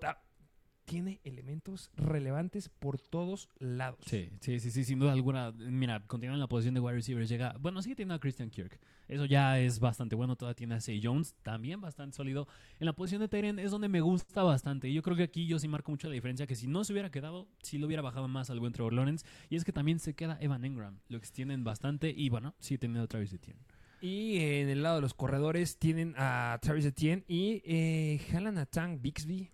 tiene elementos relevantes por todos lados.
Sí, sí, sí, sí, sin duda alguna. Mira, continúa en la posición de wide receiver. Llega, bueno, sigue teniendo a Christian Kirk. Eso ya es bastante bueno. Todavía tiene a Say Jones, también bastante sólido. En la posición de Tyrion es donde me gusta bastante. Y yo creo que aquí yo sí marco mucho la diferencia. Que si no se hubiera quedado, sí lo hubiera bajado más al buen Trevor Lawrence. Y es que también se queda Evan Engram. Lo extienden bastante. Y bueno, sí teniendo a Travis Etienne.
Y en el lado de los corredores tienen a Travis Etienne y eh, jalan a Tank Bixby.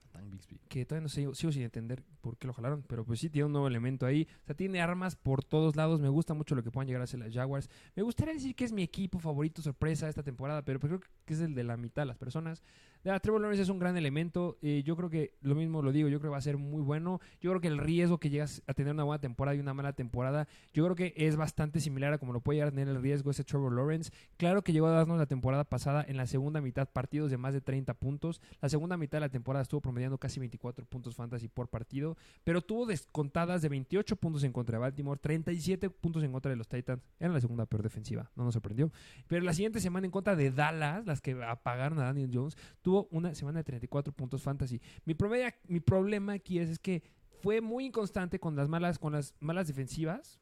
Que todavía no sé, sigo sin entender por qué lo jalaron, pero pues sí tiene un nuevo elemento ahí. O sea, tiene armas por todos lados. Me gusta mucho lo que puedan llegar a hacer las Jaguars. Me gustaría decir que es mi equipo favorito sorpresa esta temporada, pero pues creo que es el de la mitad de las personas. Trevor Lawrence es un gran elemento. Eh, yo creo que lo mismo lo digo, yo creo que va a ser muy bueno. Yo creo que el riesgo que llegas a tener una buena temporada y una mala temporada, yo creo que es bastante similar a como lo puede llegar a tener el riesgo ese Trevor Lawrence. Claro que llegó a darnos la temporada pasada en la segunda mitad partidos de más de 30 puntos. La segunda mitad de la temporada estuvo promediando casi 24 puntos fantasy por partido, pero tuvo descontadas de 28 puntos en contra de Baltimore, 37 puntos en contra de los Titans. Era la segunda peor defensiva, no nos sorprendió. Pero la siguiente semana en contra de Dallas, las que apagaron a Daniel Jones, tuvo una semana de 34 puntos fantasy. Mi, mi problema aquí es, es que fue muy inconstante con las malas, con las malas defensivas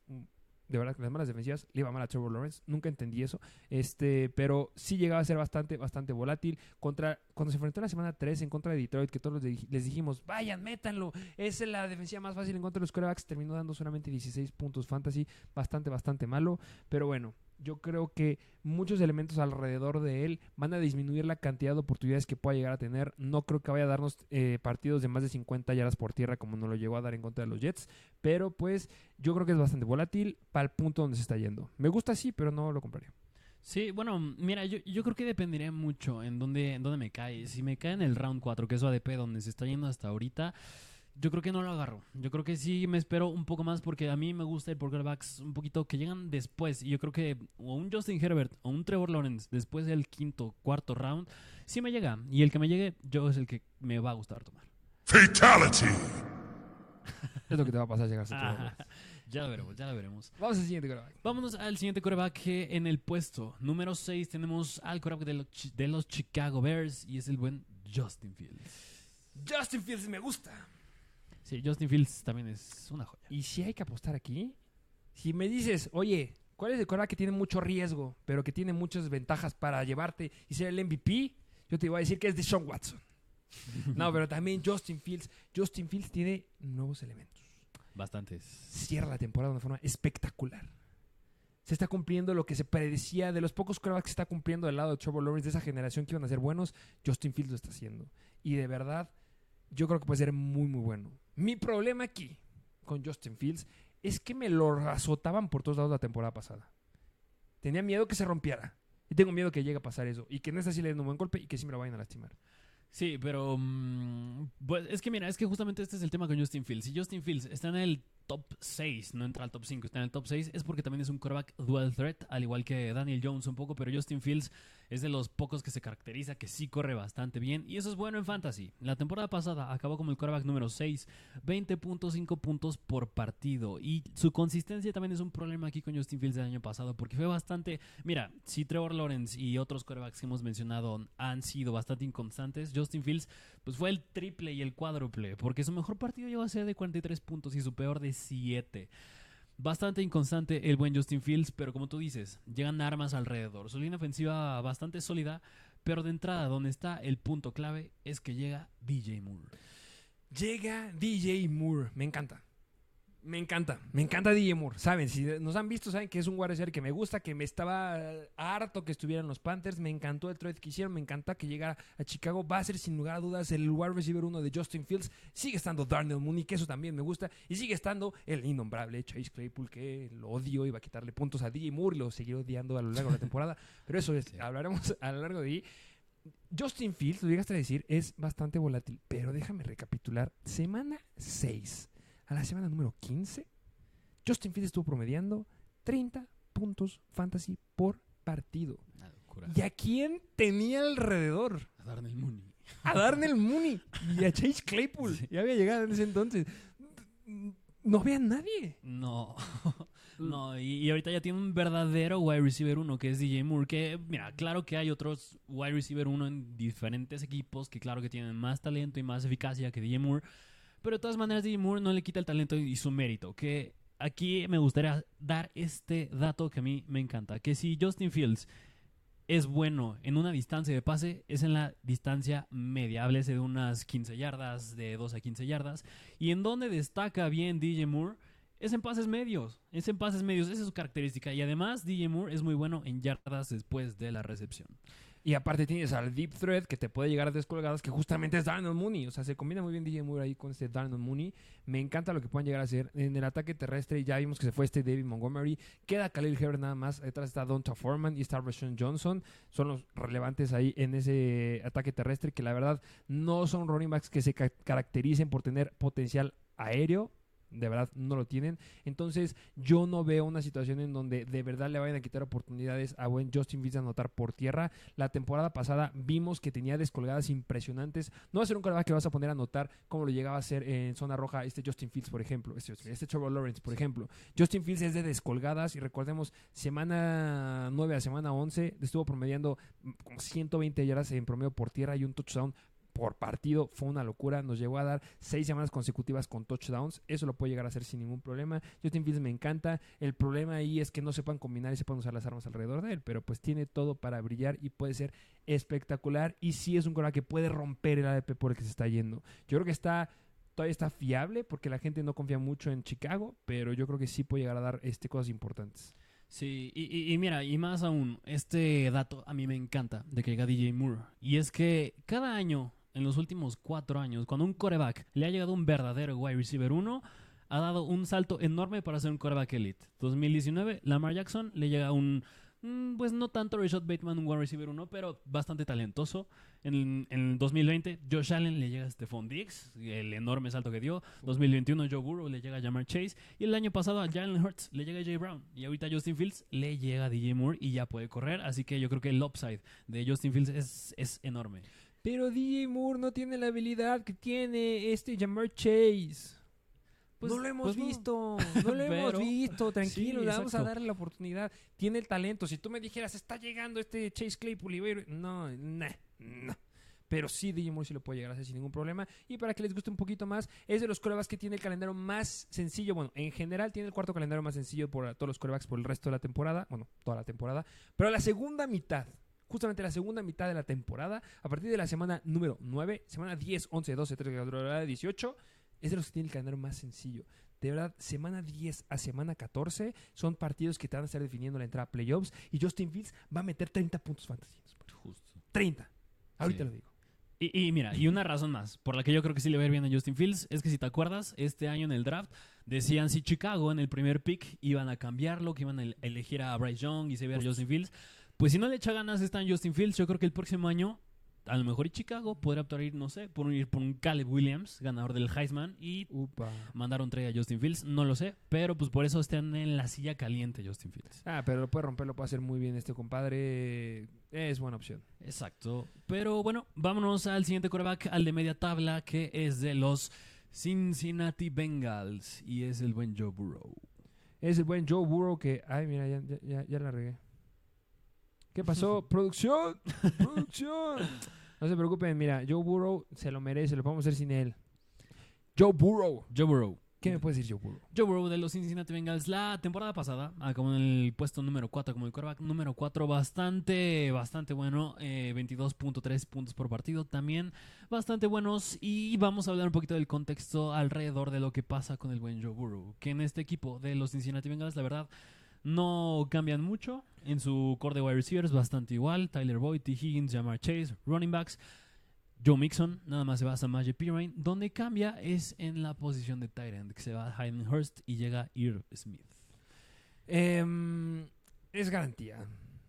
de verdad que las malas defensivas le iba mal a Trevor Lawrence. Nunca entendí eso. Este, pero sí llegaba a ser bastante, bastante volátil. Contra, cuando se enfrentó en la semana 3 en contra de Detroit, que todos les dijimos, vayan, métanlo. Es la defensiva más fácil en contra de los quarterbacks. Terminó dando solamente 16 puntos fantasy. Bastante, bastante malo. Pero bueno, yo creo que muchos elementos alrededor de él van a disminuir la cantidad de oportunidades que pueda llegar a tener. No creo que vaya a darnos eh, partidos de más de 50 yardas por tierra como nos lo llegó a dar en contra de los Jets, pero pues yo creo que es bastante volátil para el punto donde se está yendo. Me gusta sí, pero no lo compraría.
Sí, bueno, mira, yo, yo creo que dependería mucho en dónde, en dónde me cae. Si me cae en el round 4, que es ADP, donde se está yendo hasta ahorita, yo creo que no lo agarro. Yo creo que sí me espero un poco más porque a mí me gusta el quarterbacks un poquito que llegan después. Y yo creo que o un Justin Herbert o un Trevor Lawrence después del quinto, cuarto round, sí me llega. Y el que me llegue, yo es el que me va a gustar tomar. Fatality.
es lo que te va a pasar a llegar
a Ya lo veremos, ya lo veremos.
Vamos al siguiente quarterback.
Vámonos al siguiente quarterback que en el puesto número 6 tenemos al quarterback de los, de los Chicago Bears y es el buen Justin Fields.
Justin Fields me gusta.
Sí, Justin Fields también es una joya.
Y si hay que apostar aquí, si me dices, oye, ¿cuál es el coreback que tiene mucho riesgo, pero que tiene muchas ventajas para llevarte y ser el MVP? Yo te voy a decir que es de Sean Watson. no, pero también Justin Fields. Justin Fields tiene nuevos elementos.
Bastantes.
Cierra la temporada de una forma espectacular. Se está cumpliendo lo que se predecía de los pocos corebacks que se está cumpliendo del lado de Trevor Lawrence de esa generación que iban a ser buenos. Justin Fields lo está haciendo. Y de verdad, yo creo que puede ser muy, muy bueno. Mi problema aquí con Justin Fields es que me lo azotaban por todos lados la temporada pasada. Tenía miedo que se rompiera. Y tengo miedo que llegue a pasar eso. Y que en esta sí le den un buen golpe y que sí me lo vayan a lastimar.
Sí, pero mm, pues, es que mira, es que justamente este es el tema con Justin Fields. Si Justin Fields está en el top 6, no entra al top 5, está en el top 6, es porque también es un quarterback dual threat, al igual que Daniel Jones un poco, pero Justin Fields es de los pocos que se caracteriza que sí corre bastante bien y eso es bueno en fantasy. La temporada pasada acabó como el quarterback número 6, 20.5 puntos por partido y su consistencia también es un problema aquí con Justin Fields del año pasado porque fue bastante, mira, si Trevor Lawrence y otros quarterbacks que hemos mencionado han sido bastante inconstantes, Justin Fields pues fue el triple y el cuádruple porque su mejor partido llegó a ser de 43 puntos y su peor de 7. Bastante inconstante el buen Justin Fields, pero como tú dices, llegan armas alrededor. Su línea ofensiva bastante sólida, pero de entrada, donde está el punto clave es que llega DJ Moore.
Llega DJ Moore, me encanta. Me encanta, me encanta DJ Moore. Saben, si nos han visto, saben que es un wide que me gusta, que me estaba harto que estuvieran los Panthers. Me encantó el trade que hicieron, me encanta que llegara a Chicago. Va a ser sin lugar a dudas el wide receiver uno de Justin Fields. Sigue estando Darnell Mooney, que eso también me gusta. Y sigue estando el innombrable Chase Claypool, que lo odio y va a quitarle puntos a DJ Moore. Lo seguiré odiando a lo largo de la temporada. Pero eso es, hablaremos a lo largo de ahí. Justin Fields, lo llegaste a decir, es bastante volátil. Pero déjame recapitular. Semana 6 a la semana número 15, Justin Fields estuvo promediando 30 puntos fantasy por partido.
Una locura.
¿Y a quién tenía alrededor?
A Darnell Mooney.
A Darnell Mooney y a Chase Claypool.
Sí.
Ya había llegado en ese entonces. No había nadie.
No. No, y, y ahorita ya tiene un verdadero wide receiver uno que es DJ Moore. Que, mira, claro que hay otros wide receiver uno en diferentes equipos que, claro que tienen más talento y más eficacia que DJ Moore. Pero de todas maneras, DJ Moore no le quita el talento y su mérito. Que aquí me gustaría dar este dato que a mí me encanta: que si Justin Fields es bueno en una distancia de pase, es en la distancia media, háblese de unas 15 yardas, de 12 a 15 yardas. Y en donde destaca bien DJ Moore es en pases medios. Es en pases medios, esa es su característica. Y además, DJ Moore es muy bueno en yardas después de la recepción.
Y aparte tienes al Deep Thread que te puede llegar a descolgadas, que justamente es Darnell Mooney. O sea, se combina muy bien DJ Moore ahí con este Darnell Mooney. Me encanta lo que puedan llegar a hacer. En el ataque terrestre ya vimos que se fue este David Montgomery. Queda Khalil Herbert nada más. Detrás está Donta Foreman y está Rashawn Johnson. Son los relevantes ahí en ese ataque terrestre que la verdad no son running backs que se ca- caractericen por tener potencial aéreo. De verdad no lo tienen. Entonces, yo no veo una situación en donde de verdad le vayan a quitar oportunidades a buen Justin Fields de anotar por tierra. La temporada pasada vimos que tenía descolgadas impresionantes. No va a ser un coreback que vas a poner a anotar como lo llegaba a hacer en zona roja este Justin Fields, por ejemplo. Este, este Trevor Lawrence, por ejemplo. Justin Fields es de descolgadas y recordemos, semana 9 a semana 11 estuvo promediando como 120 yardas en promedio por tierra y un touchdown por partido fue una locura. Nos llegó a dar seis semanas consecutivas con touchdowns. Eso lo puede llegar a hacer sin ningún problema. Justin Fields me encanta. El problema ahí es que no sepan combinar y sepan usar las armas alrededor de él. Pero pues tiene todo para brillar y puede ser espectacular. Y sí es un coreback que puede romper el ADP por el que se está yendo. Yo creo que está todavía está fiable porque la gente no confía mucho en Chicago. Pero yo creo que sí puede llegar a dar este, cosas importantes.
Sí, y, mira, y más aún, este dato a mí me encanta de que llega DJ Moore. Y es que cada año, en los últimos cuatro años, cuando un coreback le ha llegado un verdadero wide receiver 1, ha dado un salto enorme para ser un coreback elite. 2019, Lamar Jackson le llega un, mm, pues no tanto Rashad Bateman, un wide receiver 1, pero bastante talentoso. En, en 2020, Josh Allen le llega a Stephon Diggs, el enorme salto que dio. 2021, Joe Burrow le llega a Jamar Chase. Y el año pasado a Jalen Hurts le llega a Jay Brown. Y ahorita a Justin Fields le llega a DJ Moore y ya puede correr. Así que yo creo que el upside de Justin Fields es, es enorme.
Pero DJ Moore no tiene la habilidad que tiene este Jamar Chase.
Pues-
no lo hemos
pues
visto, no lo hemos visto, tranquilo,
Sí,
le vamos a darle la oportunidad. Tiene el talento. Si tú me dijeras, está llegando este Chase Claypool y va a ir-", No, nah, no. Pero sí, DJ Moore sí lo puede llegar a hacer sin ningún problema. Y para que les guste un poquito más, es de los corebacks que tiene el calendario más sencillo. Bueno, en general tiene el cuarto calendario más sencillo por todos los corebacks por el resto de la temporada. Bueno, toda la temporada. Pero la segunda mitad, justamente la segunda mitad de la temporada, a partir de la semana número 9, semana 10, 11, 12, 13, 14, 18, es de los que tiene el calendario más sencillo. De verdad, semana 10 a semana 14 son partidos que te van a estar definiendo la entrada a playoffs y Justin Fields va a meter 30 puntos fantasy.
Justo.
30. Ahorita
Sí.
lo digo.
Y, y mira, y una razón más por la que yo creo que sí le va a ir bien a Justin Fields es que si te acuerdas, este año en el draft decían si Chicago en el primer pick iban a cambiarlo, que iban a el- elegir a Bryce Young y se iba a. Justin Fields. Pues si no le echa ganas este año Justin Fields, yo creo que el próximo año, a lo mejor y Chicago podrá optar a ir, no sé, por ir por un Caleb Williams, ganador del Heisman, y
Upa.
mandar un trade a Justin Fields, no lo sé, pero pues por eso están en la silla caliente Justin Fields.
Ah, pero lo puede romper, lo puede hacer muy bien este compadre. Es buena opción.
Exacto. Pero bueno, vámonos al siguiente coreback, al de media tabla, que es de los Cincinnati Bengals. Y es el buen Joe Burrow.
Es el buen Joe Burrow que. Ay, mira, ya, ya, ya, ya la regué. ¿Qué pasó? ¡Producción! ¡Producción! No se preocupen, mira, Joe Burrow se lo merece, lo podemos hacer sin él. Joe Burrow.
Joe Burrow.
¿Qué me puedes decir, Joe Burrow?
Joe Burrow de los Cincinnati Bengals la temporada pasada, ah, como en el puesto número 4, como el quarterback número 4, bastante, bastante bueno, eh, 22.3 puntos por partido, también bastante buenos y vamos a hablar un poquito del contexto alrededor de lo que pasa con el buen Joe Burrow, que en este equipo de los Cincinnati Bengals, la verdad, no cambian mucho, en su core de wide receivers bastante igual, Tyler Boyd, T. Higgins, Jamar Chase, running backs, Joe Mixon, nada más se va a Samaje Perine. Donde cambia es en la posición de end, que se va a Hayden Hurst y llega Irv Smith.
Em, es garantía.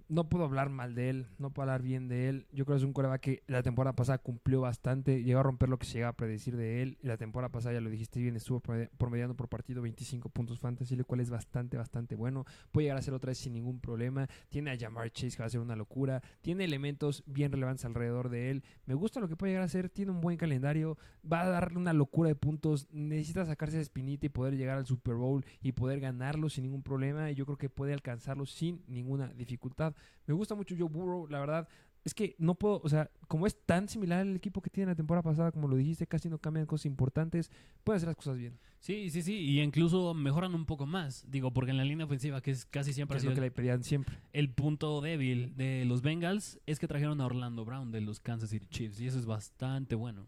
No puedo hablar mal de él, no puedo hablar bien de él. Yo creo que es un coreback que la temporada pasada cumplió bastante, llegó a romper lo que se llegaba a predecir de él. La temporada pasada, ya lo dijiste bien, estuvo promedi- promediando por partido 25 puntos fantasy, lo cual es bastante, bastante bueno. Puede llegar a ser otra vez sin ningún problema. Tiene a Jamar Chase, que va a ser una locura. Tiene elementos bien relevantes alrededor de él. Me gusta lo que puede llegar a ser. Tiene un buen calendario. Va a darle una locura de puntos. Necesita sacarse esa espinita y poder llegar al Super Bowl y poder ganarlo sin ningún problema. Yo creo que puede alcanzarlo sin ninguna dificultad. Me gusta mucho Joe Burrow, la verdad. Es que no puedo, o sea, como es tan similar al equipo que tiene la temporada pasada, como lo dijiste, casi no cambian cosas importantes, puede hacer las cosas bien.
Sí, sí, sí, y incluso mejoran un poco más. Digo, porque en la línea ofensiva, que es casi siempre
Que
ha sido
lo que le pedían siempre.
el punto débil de los Bengals, es que trajeron a Orlando Brown de los Kansas City Chiefs, y eso es bastante bueno.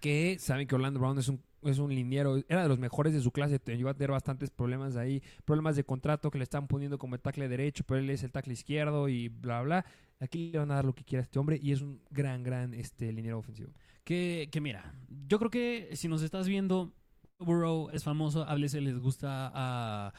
que saben que Orlando Brown es un, es un liniero, era de los mejores de su clase, llegó a tener bastantes problemas ahí, problemas de contrato que le están poniendo como el tackle derecho, pero él es el tackle izquierdo y bla, bla. Aquí le van a dar lo que quiera a este hombre y es un gran, gran este, liniero ofensivo.
Que, que mira, yo creo que si nos estás viendo, Burrow es famoso, a les gusta a,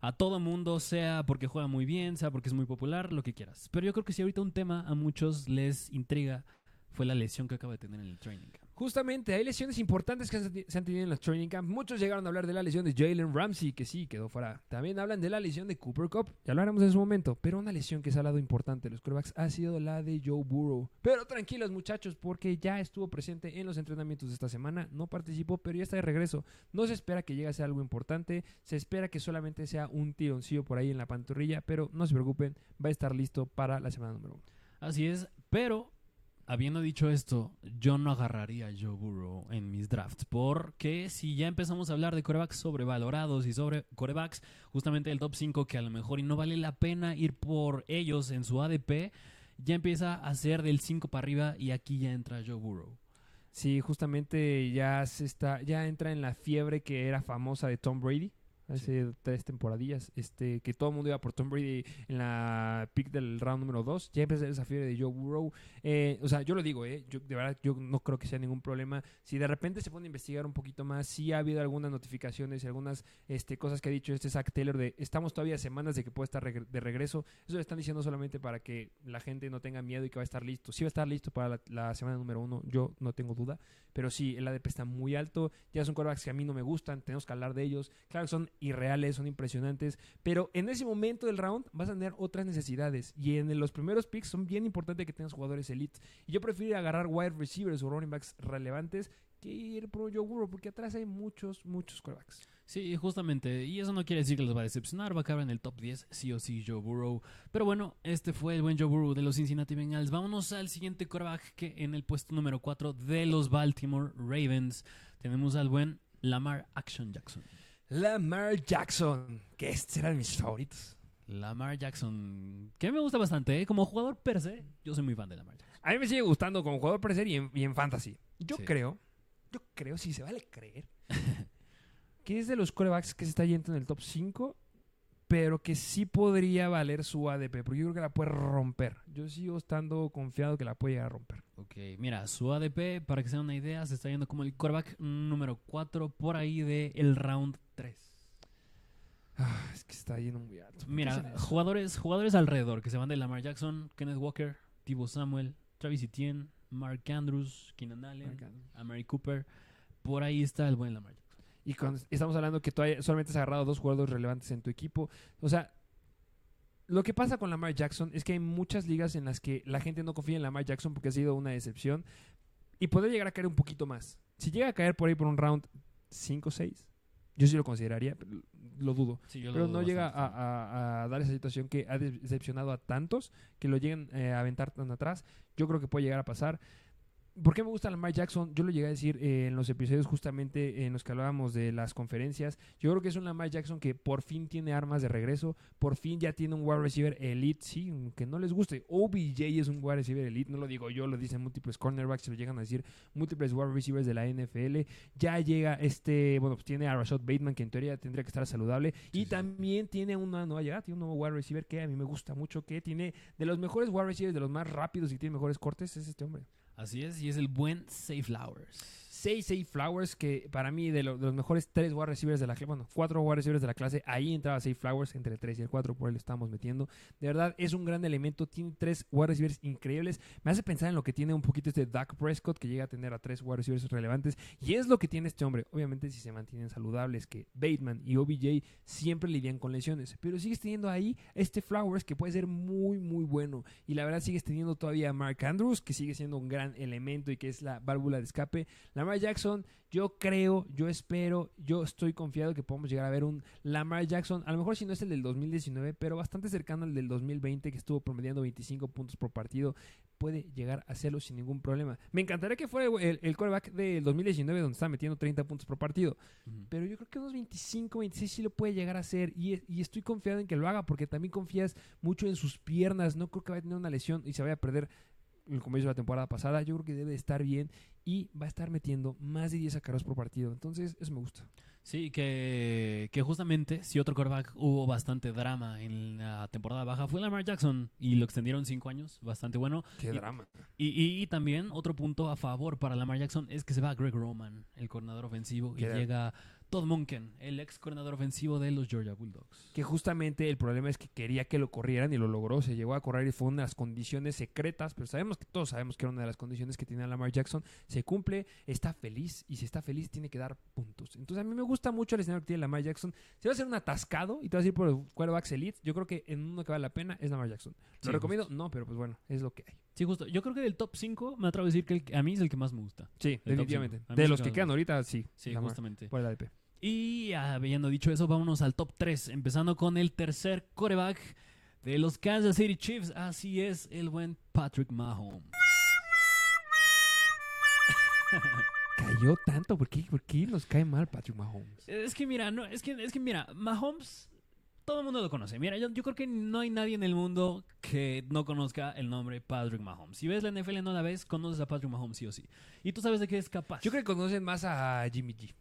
a todo mundo, sea porque juega muy bien, sea porque es muy popular, lo que quieras. Pero yo creo que si ahorita un tema a muchos les intriga fue la lesión que acaba de tener en el training camp.
Justamente, hay lesiones importantes que se han tenido en los training camp. Muchos llegaron a hablar de la lesión de Jalen Ramsey, que sí, quedó fuera. También hablan de la lesión de Cooper Cup, ya lo haremos en su momento. Pero una lesión que se ha hablado importante de los quarterbacks ha sido la de Joe Burrow. Pero tranquilos muchachos, porque ya estuvo presente en los entrenamientos de esta semana. No participó, pero ya está de regreso. No se espera que llegue a ser algo importante. Se espera que solamente sea un tironcillo por ahí en la pantorrilla, pero no se preocupen, va a estar listo para la semana número uno.
Así es, pero habiendo dicho esto, yo no agarraría a Joe Burrow en mis drafts, porque si ya empezamos a hablar de corebacks sobrevalorados y sobre corebacks, justamente el top 5 que a lo mejor y no vale la pena ir por ellos en su ADP, ya empieza a ser del 5 para arriba y aquí ya entra Joe Burrow.
Sí, justamente ya se está, ya entra en la fiebre que era famosa de Tom Brady hace tres temporadillas, este, que todo el mundo iba por Tom Brady en la pick del round número 2. Ya empezó esa fiebre de Joe Burrow. Eh, o sea, yo lo digo, eh, yo, de verdad, yo no creo que sea ningún problema. Si de repente se pone a investigar un poquito más, sí ha habido algunas notificaciones y algunas este, cosas que ha dicho este Zach Taylor de estamos todavía semanas de que puede estar regre- de regreso. Eso lo están diciendo solamente para que la gente no tenga miedo y que va a estar listo. Sí va a estar listo para la, semana número uno, yo no tengo duda. Pero sí, el ADP está muy alto. Ya son quarterbacks que a mí no me gustan. Tenemos que hablar de ellos. Claro son irreales, son impresionantes. Pero en ese momento del round vas a tener otras necesidades. Y en los primeros picks son bien importantes que tengas jugadores elite. Y yo prefiero agarrar wide receivers o running backs relevantes que ir por un Joe. Porque atrás hay muchos, muchos quarterbacks.
Sí, justamente. Y eso no quiere decir que los va a decepcionar. Va a acabar en el top 10, sí o sí, Joe Burrow. Pero bueno, este fue el buen Joe Burrow de los Cincinnati Bengals. Vámonos al siguiente quarterback que en el puesto número 4 de los Baltimore Ravens tenemos al buen Lamar Action Jackson.
Lamar Jackson. Que este era de mis favoritos.
Lamar Jackson, que me gusta bastante. ¿eh? Como jugador per se, yo soy muy fan de Lamar Jackson.
A mí me sigue gustando como jugador por ser y en, y en fantasy. Yo
Sí.
creo, yo creo, si se vale creer, que es de los corebacks que se está yendo en el top 5, pero que sí podría valer su ADP, porque yo creo que la puede romper. Yo sigo estando confiado que la puede llegar a romper.
Ok, mira, su ADP, para que se den una idea, se está yendo como el quarterback número 4 por ahí del el round 3.
Ah, es que está yendo muy alto. ¿Por qué
Mira, jugadores, jugadores alrededor que se van de Lamar Jackson, Kenneth Walker, Tibo Samuel, Travis Etienne, Mark Andrews, Keenan Allen. Amari Cooper. Por ahí está el buen Lamar Jackson.
Y cuando estamos hablando que todavía solamente has agarrado dos jugadores relevantes en tu equipo. O sea, lo que pasa con Lamar Jackson es que hay muchas ligas en las que la gente no confía en Lamar Jackson porque ha sido una decepción. Y puede llegar a caer un poquito más. Si llega a caer por ahí por un round 5 o 6, yo sí lo consideraría, pero lo dudo.
Sí, lo
Pero
dudo
no llega a, a- a dar esa situación que ha decepcionado a tantos que lo lleguen eh, a aventar tan atrás. Yo creo que puede llegar a pasar. ¿Por qué me gusta Lamar Jackson? Yo lo llegué a decir eh, en los episodios justamente en los que hablábamos de las conferencias. Yo creo que es un Lamar Jackson que por fin tiene armas de regreso, por fin ya tiene un wide receiver elite, sí, aunque no les guste. OBJ es un wide receiver elite, no lo digo yo, lo dicen múltiples cornerbacks, se lo llegan a decir múltiples wide receivers de la NFL. Ya llega este, bueno, pues tiene a Rashad Bateman que en teoría tendría que estar saludable
Sí,
y
sí.
también tiene una nueva llegada, tiene un nuevo wide receiver que a mí me gusta mucho, que tiene de los mejores wide receivers, de los más rápidos y tiene mejores cortes, es este hombre.
Así es, y es el buen Safe Flowers.
6 Zay Flowers, que para mí de, lo- de los mejores tres wide receivers de la clase, bueno, cuatro wide receivers de la clase, ahí entraba Zay Flowers, entre el 3 y el 4, por ahí lo estamos metiendo. De verdad, es un gran elemento, tiene tres wide receivers increíbles. Me hace pensar en lo que tiene un poquito este Dak Prescott, que llega a tener a tres wide receivers relevantes, y es lo que tiene este hombre. Obviamente, si se mantienen saludables, que Bateman y OBJ siempre lidian con lesiones, pero sigues teniendo ahí este Flowers que puede ser muy, muy bueno. Y la verdad, sigues teniendo todavía a Mark Andrews, que sigue siendo un gran elemento y que es la válvula de escape. Lamar Jackson, yo creo, yo espero, yo estoy confiado que podemos llegar a ver un Lamar Jackson, a lo mejor si no es el del 2019, pero bastante cercano al del 2020, que estuvo promediando 25 puntos por partido. Puede llegar a hacerlo sin ningún problema. Me encantaría que fuera el, el quarterback del 2019, donde está metiendo 30 puntos por partido. Pero yo creo que unos 25, 26 sí lo puede llegar a hacer. Y, y estoy confiado en que lo haga porque también confías mucho en sus piernas. No creo que vaya a tener una lesión y se vaya a perder el comienzo de la temporada pasada. Yo creo que debe de estar bien y va a estar metiendo más de 10 acarreos por partido. Entonces, eso me gusta.
Sí, que, que justamente si otro quarterback hubo bastante drama en la temporada baja fue Lamar Jackson y lo extendieron cinco años, bastante bueno.
Qué
Y-
drama.
Y, y- y también otro punto a favor para Lamar Jackson es que se va Greg Roman, el coordinador ofensivo, y llega Todd Monken, el ex coordinador ofensivo de los Georgia Bulldogs.
Que justamente el problema es que quería que lo corrieran y lo logró. Se llegó a correr y fue una de las condiciones secretas, pero sabemos que todos sabemos que era una de las condiciones que tenía Lamar Jackson. Se cumple, está feliz y si está feliz tiene que dar puntos. Entonces a mí me gusta mucho el escenario que tiene Lamar Jackson. Si va a ser un atascado y te vas a ir por el quarterbacks elite, yo creo que en uno que vale la pena es Lamar Jackson. ¿Lo
Sí,
recomiendo? No, pero pues bueno, es lo que hay.
Sí, justo. Yo creo que del top 5 me atrevo a decir que el- a mí es el que más me gusta.
Sí, definitivamente. De los que quedan ahorita, sí.
Sí, justamente.
Por el ADP.
Y habiendo dicho eso, vámonos al top 3, empezando con el tercer quarterback de los Kansas City Chiefs. Así es, el buen Patrick Mahomes.
Cayó tanto, ¿por qué, ¿por qué nos cae mal Patrick Mahomes?
Es que mira, no, es que, es que mira, Mahomes, todo el mundo lo conoce. Mira, yo, yo creo que no hay nadie en el mundo que no conozca el nombre Patrick Mahomes. Si ves la NFL y no la ves, conoces a Patrick Mahomes sí o sí. Y tú sabes de qué es capaz.
Yo creo que conocen más a Jimmy G.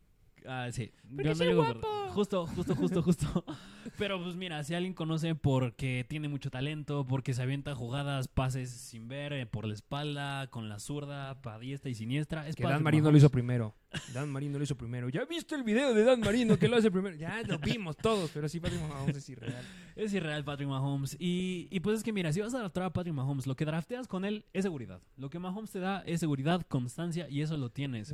Ah, sí.
Porque
Yo no. Justo, justo, justo, justo. Pero pues mira, si alguien conoce porque tiene mucho talento, porque se avienta jugadas, pases sin ver, eh, por la espalda, con la zurda, para diestra y siniestra, es
Que
Patrick
Dan Marino lo hizo primero. Dan Marino lo hizo primero. ¿Ya viste el video de Dan Marino que lo hace primero? Ya lo vimos todos, pero sí Patrick Mahomes es irreal.
Es irreal Patrick Mahomes. Y, y pues es que mira, si vas a draftar a Patrick Mahomes, lo que drafteas con él es seguridad. Lo que Mahomes te da es seguridad, constancia y eso lo tienes.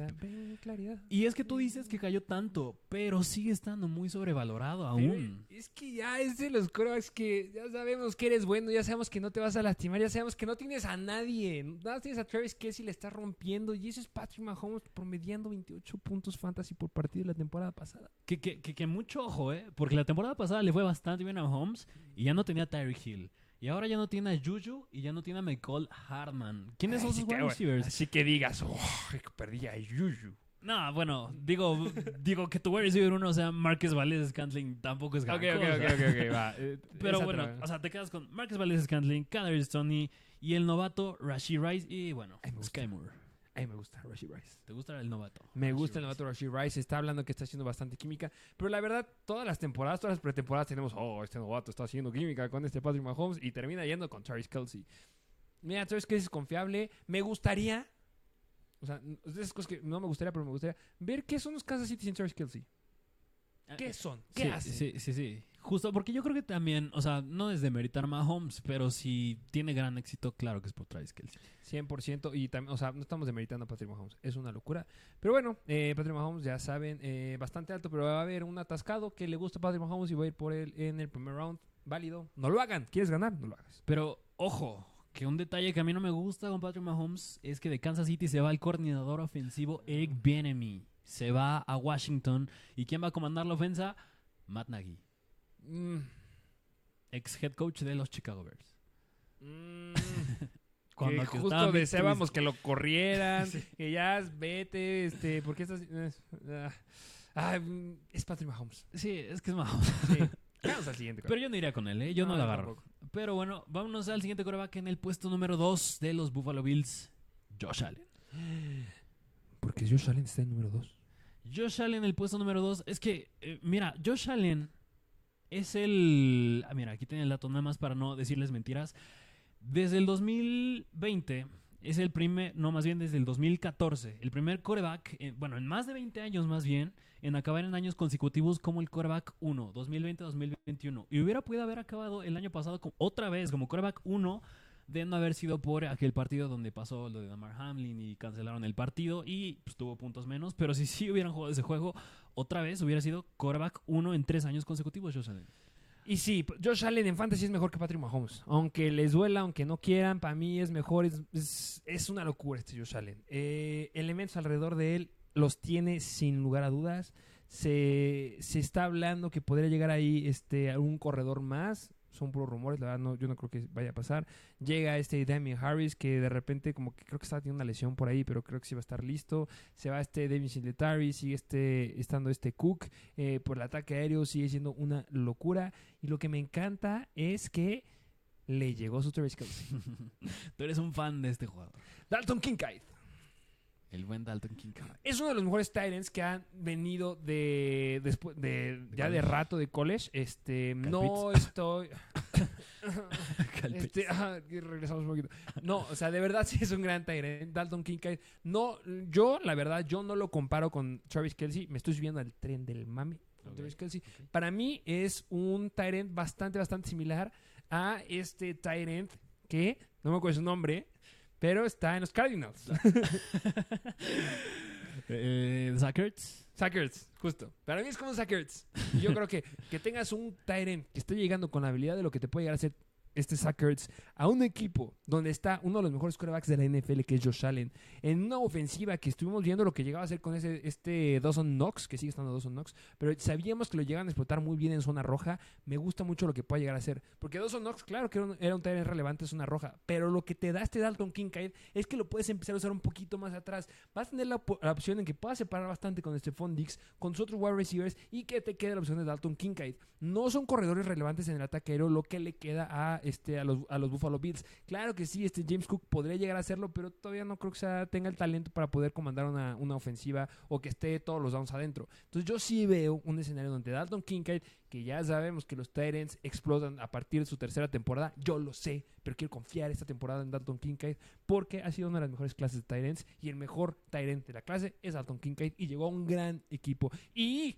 claridad.
Y es que tú dices que cayó tanto, pero sigue estando muy sobrevalorado
Pero
aún.
es que ya es de los corebacks que ya sabemos que eres bueno, ya sabemos que no te vas a lastimar, ya sabemos que no tienes a nadie. Nada tienes a Travis Kelsey, le estás rompiendo. Y eso es Patrick Mahomes promediando 28 puntos fantasy por partido la temporada pasada.
Que, que, que, que mucho ojo, ¿eh? Porque la temporada pasada le fue bastante bien a Mahomes y ya no tenía a Tyreek Hill. Y ahora ya no tiene a Juju y ya no tiene a McCall Hartman. ¿Quiénes son sus wide receivers?
Así que digas, oh, perdí a Yuyu.
No, bueno, digo, digo que tu wide receiver uno sea Marcus Valdez Scantling tampoco es gran
Ok, ok,
cosa.
ok, ok, ok, va. Eh,
Pero
esa
bueno, o sea, te quedas con Marcus Valdez Scantling, Kadarius Stoney y el novato Rashid Rice y bueno. Sky Moore.
A mí me gusta Rashid Rice.
¿Te gusta el novato?
Me
Rashee
gusta el
Rice.
novato Rashid Rice. Está hablando que está haciendo bastante química. Pero la verdad, todas las temporadas, todas las pretemporadas tenemos, oh, este novato está haciendo química con este Patrick Mahomes. Y termina yendo con Travis Kelsey. Mira, Travis Kelsey es confiable. Me gustaría, o sea, esas cosas que no me gustaría, pero me gustaría ver qué son los Kansas City sin Travis Kelsey. ¿Qué son? ¿Qué
sí,
hacen?
Sí, sí, sí. Justo porque yo creo que también, o sea, no es de meritar Mahomes, pero si tiene gran éxito, claro que es por Travis Kelsey.
100% y también, o sea, no estamos demeritando a Patrick Mahomes, es una locura. Pero bueno, eh, Patrick Mahomes ya saben, eh, bastante alto, pero va a haber un atascado que le gusta a Patrick Mahomes y va a ir por él en el primer round. Válido. No lo hagan. ¿Quieres ganar? No lo hagas.
Pero, ojo, que un detalle que a mí no me gusta con Patrick Mahomes es que de Kansas City se va el coordinador ofensivo Eric Bieniemy. Se va a Washington. ¿Y quién va a comandar la ofensa? Matt Nagy,
Mm,
ex head coach de los Chicago Bears.
mm,
Cuando
que
que
justo deseábamos que lo corrieran, que ya vete, este, ¿por qué estás...? ah, mm, es Patrick Mahomes.
Sí, es que es Mahomes.
Sí. Vamos al siguiente.
Pero yo no iría con él, ¿eh? Yo no, lo agarro.
tampoco.
Pero bueno, vámonos al siguiente coreback en el puesto número 2 de los Buffalo Bills, Josh Allen.
Porque Josh Allen está en número 2.
Josh Allen, el puesto número 2. Es que, eh, mira, Josh Allen es el. ah, mira, aquí tiene el dato nada más para no decirles mentiras. Desde el 2020 es el primer, no más bien desde el 2014, el primer coreback, eh, bueno, en más de 20 años más bien, en acabar en años consecutivos como el coreback 1, 2020-2021. Y hubiera podido haber acabado el año pasado otra vez como coreback 1 de no haber sido por aquel partido donde pasó lo de Damar Hamlin y cancelaron el partido y pues, tuvo puntos menos. Pero si sí hubieran jugado ese juego, otra vez hubiera sido quarterback 1 en tres años consecutivos, Josh Allen.
Y sí, Josh Allen en fantasy es mejor que Patrick Mahomes. Aunque les duela, aunque no quieran, para mí es mejor. Es, es, una locura este Josh Allen. Eh, elementos alrededor de él los tiene sin lugar a dudas. Se, se está hablando que podría llegar ahí este, un corredor más. Son puros rumores, la verdad no, yo no creo que vaya a pasar. Llega este Damien Harris que de repente como que creo que estaba teniendo una lesión por ahí, pero creo que sí va a estar listo. Se va este Devin Singletary, sigue este, estando este Cook. Eh, por el ataque aéreo sigue siendo una locura. Y lo que me encanta es que le llegó su Travis Kelsey.
Tú eres un fan de este jugador.
Dalton Kincaid.
El buen Dalton Kincaid.
Es uno de los mejores Titans que han venido de después de,
De
ya de rato de college. Este, no estoy este, ah, regresamos un poquito. No, o sea, de verdad sí es un gran Tyrant. Dalton Kincaid. No, yo, la verdad, yo no lo comparo con Travis Kelsey. Me estoy subiendo al tren del mame. con
Ok,
Travis Kelce.
ok.
Para mí es un Tyrant bastante, bastante similar a este Tyrant que, no me acuerdo su nombre, pero está en los Cardinals.
Eh, Zach Ertz.
Zach Ertz, justo. Para mí es como Zach Ertz. Y yo creo que que tengas un Tyrant que esté llegando con la habilidad de lo que te puede llegar a hacer este Zach Ertz a un equipo donde está uno de los mejores quarterbacks de la NFL, que es Josh Allen, en una ofensiva que estuvimos viendo lo que llegaba a hacer con ese este Dawson Knox, que sigue estando Dawson Knox, pero sabíamos que lo llegaban a explotar muy bien en zona roja. Me gusta mucho lo que puede llegar a hacer. Porque Dawson Knox, claro que era un, Tyrant relevante en zona roja, pero lo que te da este Dalton Kincaid es que lo puedes empezar a usar un poquito más atrás. Vas a tener la, opción en que puedas separar bastante con Stephon Dix, con sus otros wide receivers y que te quede la opción de Dalton Kincaid. No son corredores relevantes en el ataque aéreo, lo que le queda a, este, a, los, a los Buffalo Bills. Claro que sí, este James Cook podría llegar a hacerlo, pero todavía no creo que sea- tenga el talento para poder comandar una, una ofensiva o que esté todos los downs adentro. Entonces yo sí veo un escenario donde Dalton Kincaid, que ya sabemos que los Tyrants explotan a partir de su tercera temporada, yo lo sé, pero quiero confiar esta temporada en Dalton Kincaid porque ha sido una de las mejores clases de Tyrants y el mejor Tyrant de la clase es Dalton Kincaid y llegó a un gran equipo. Y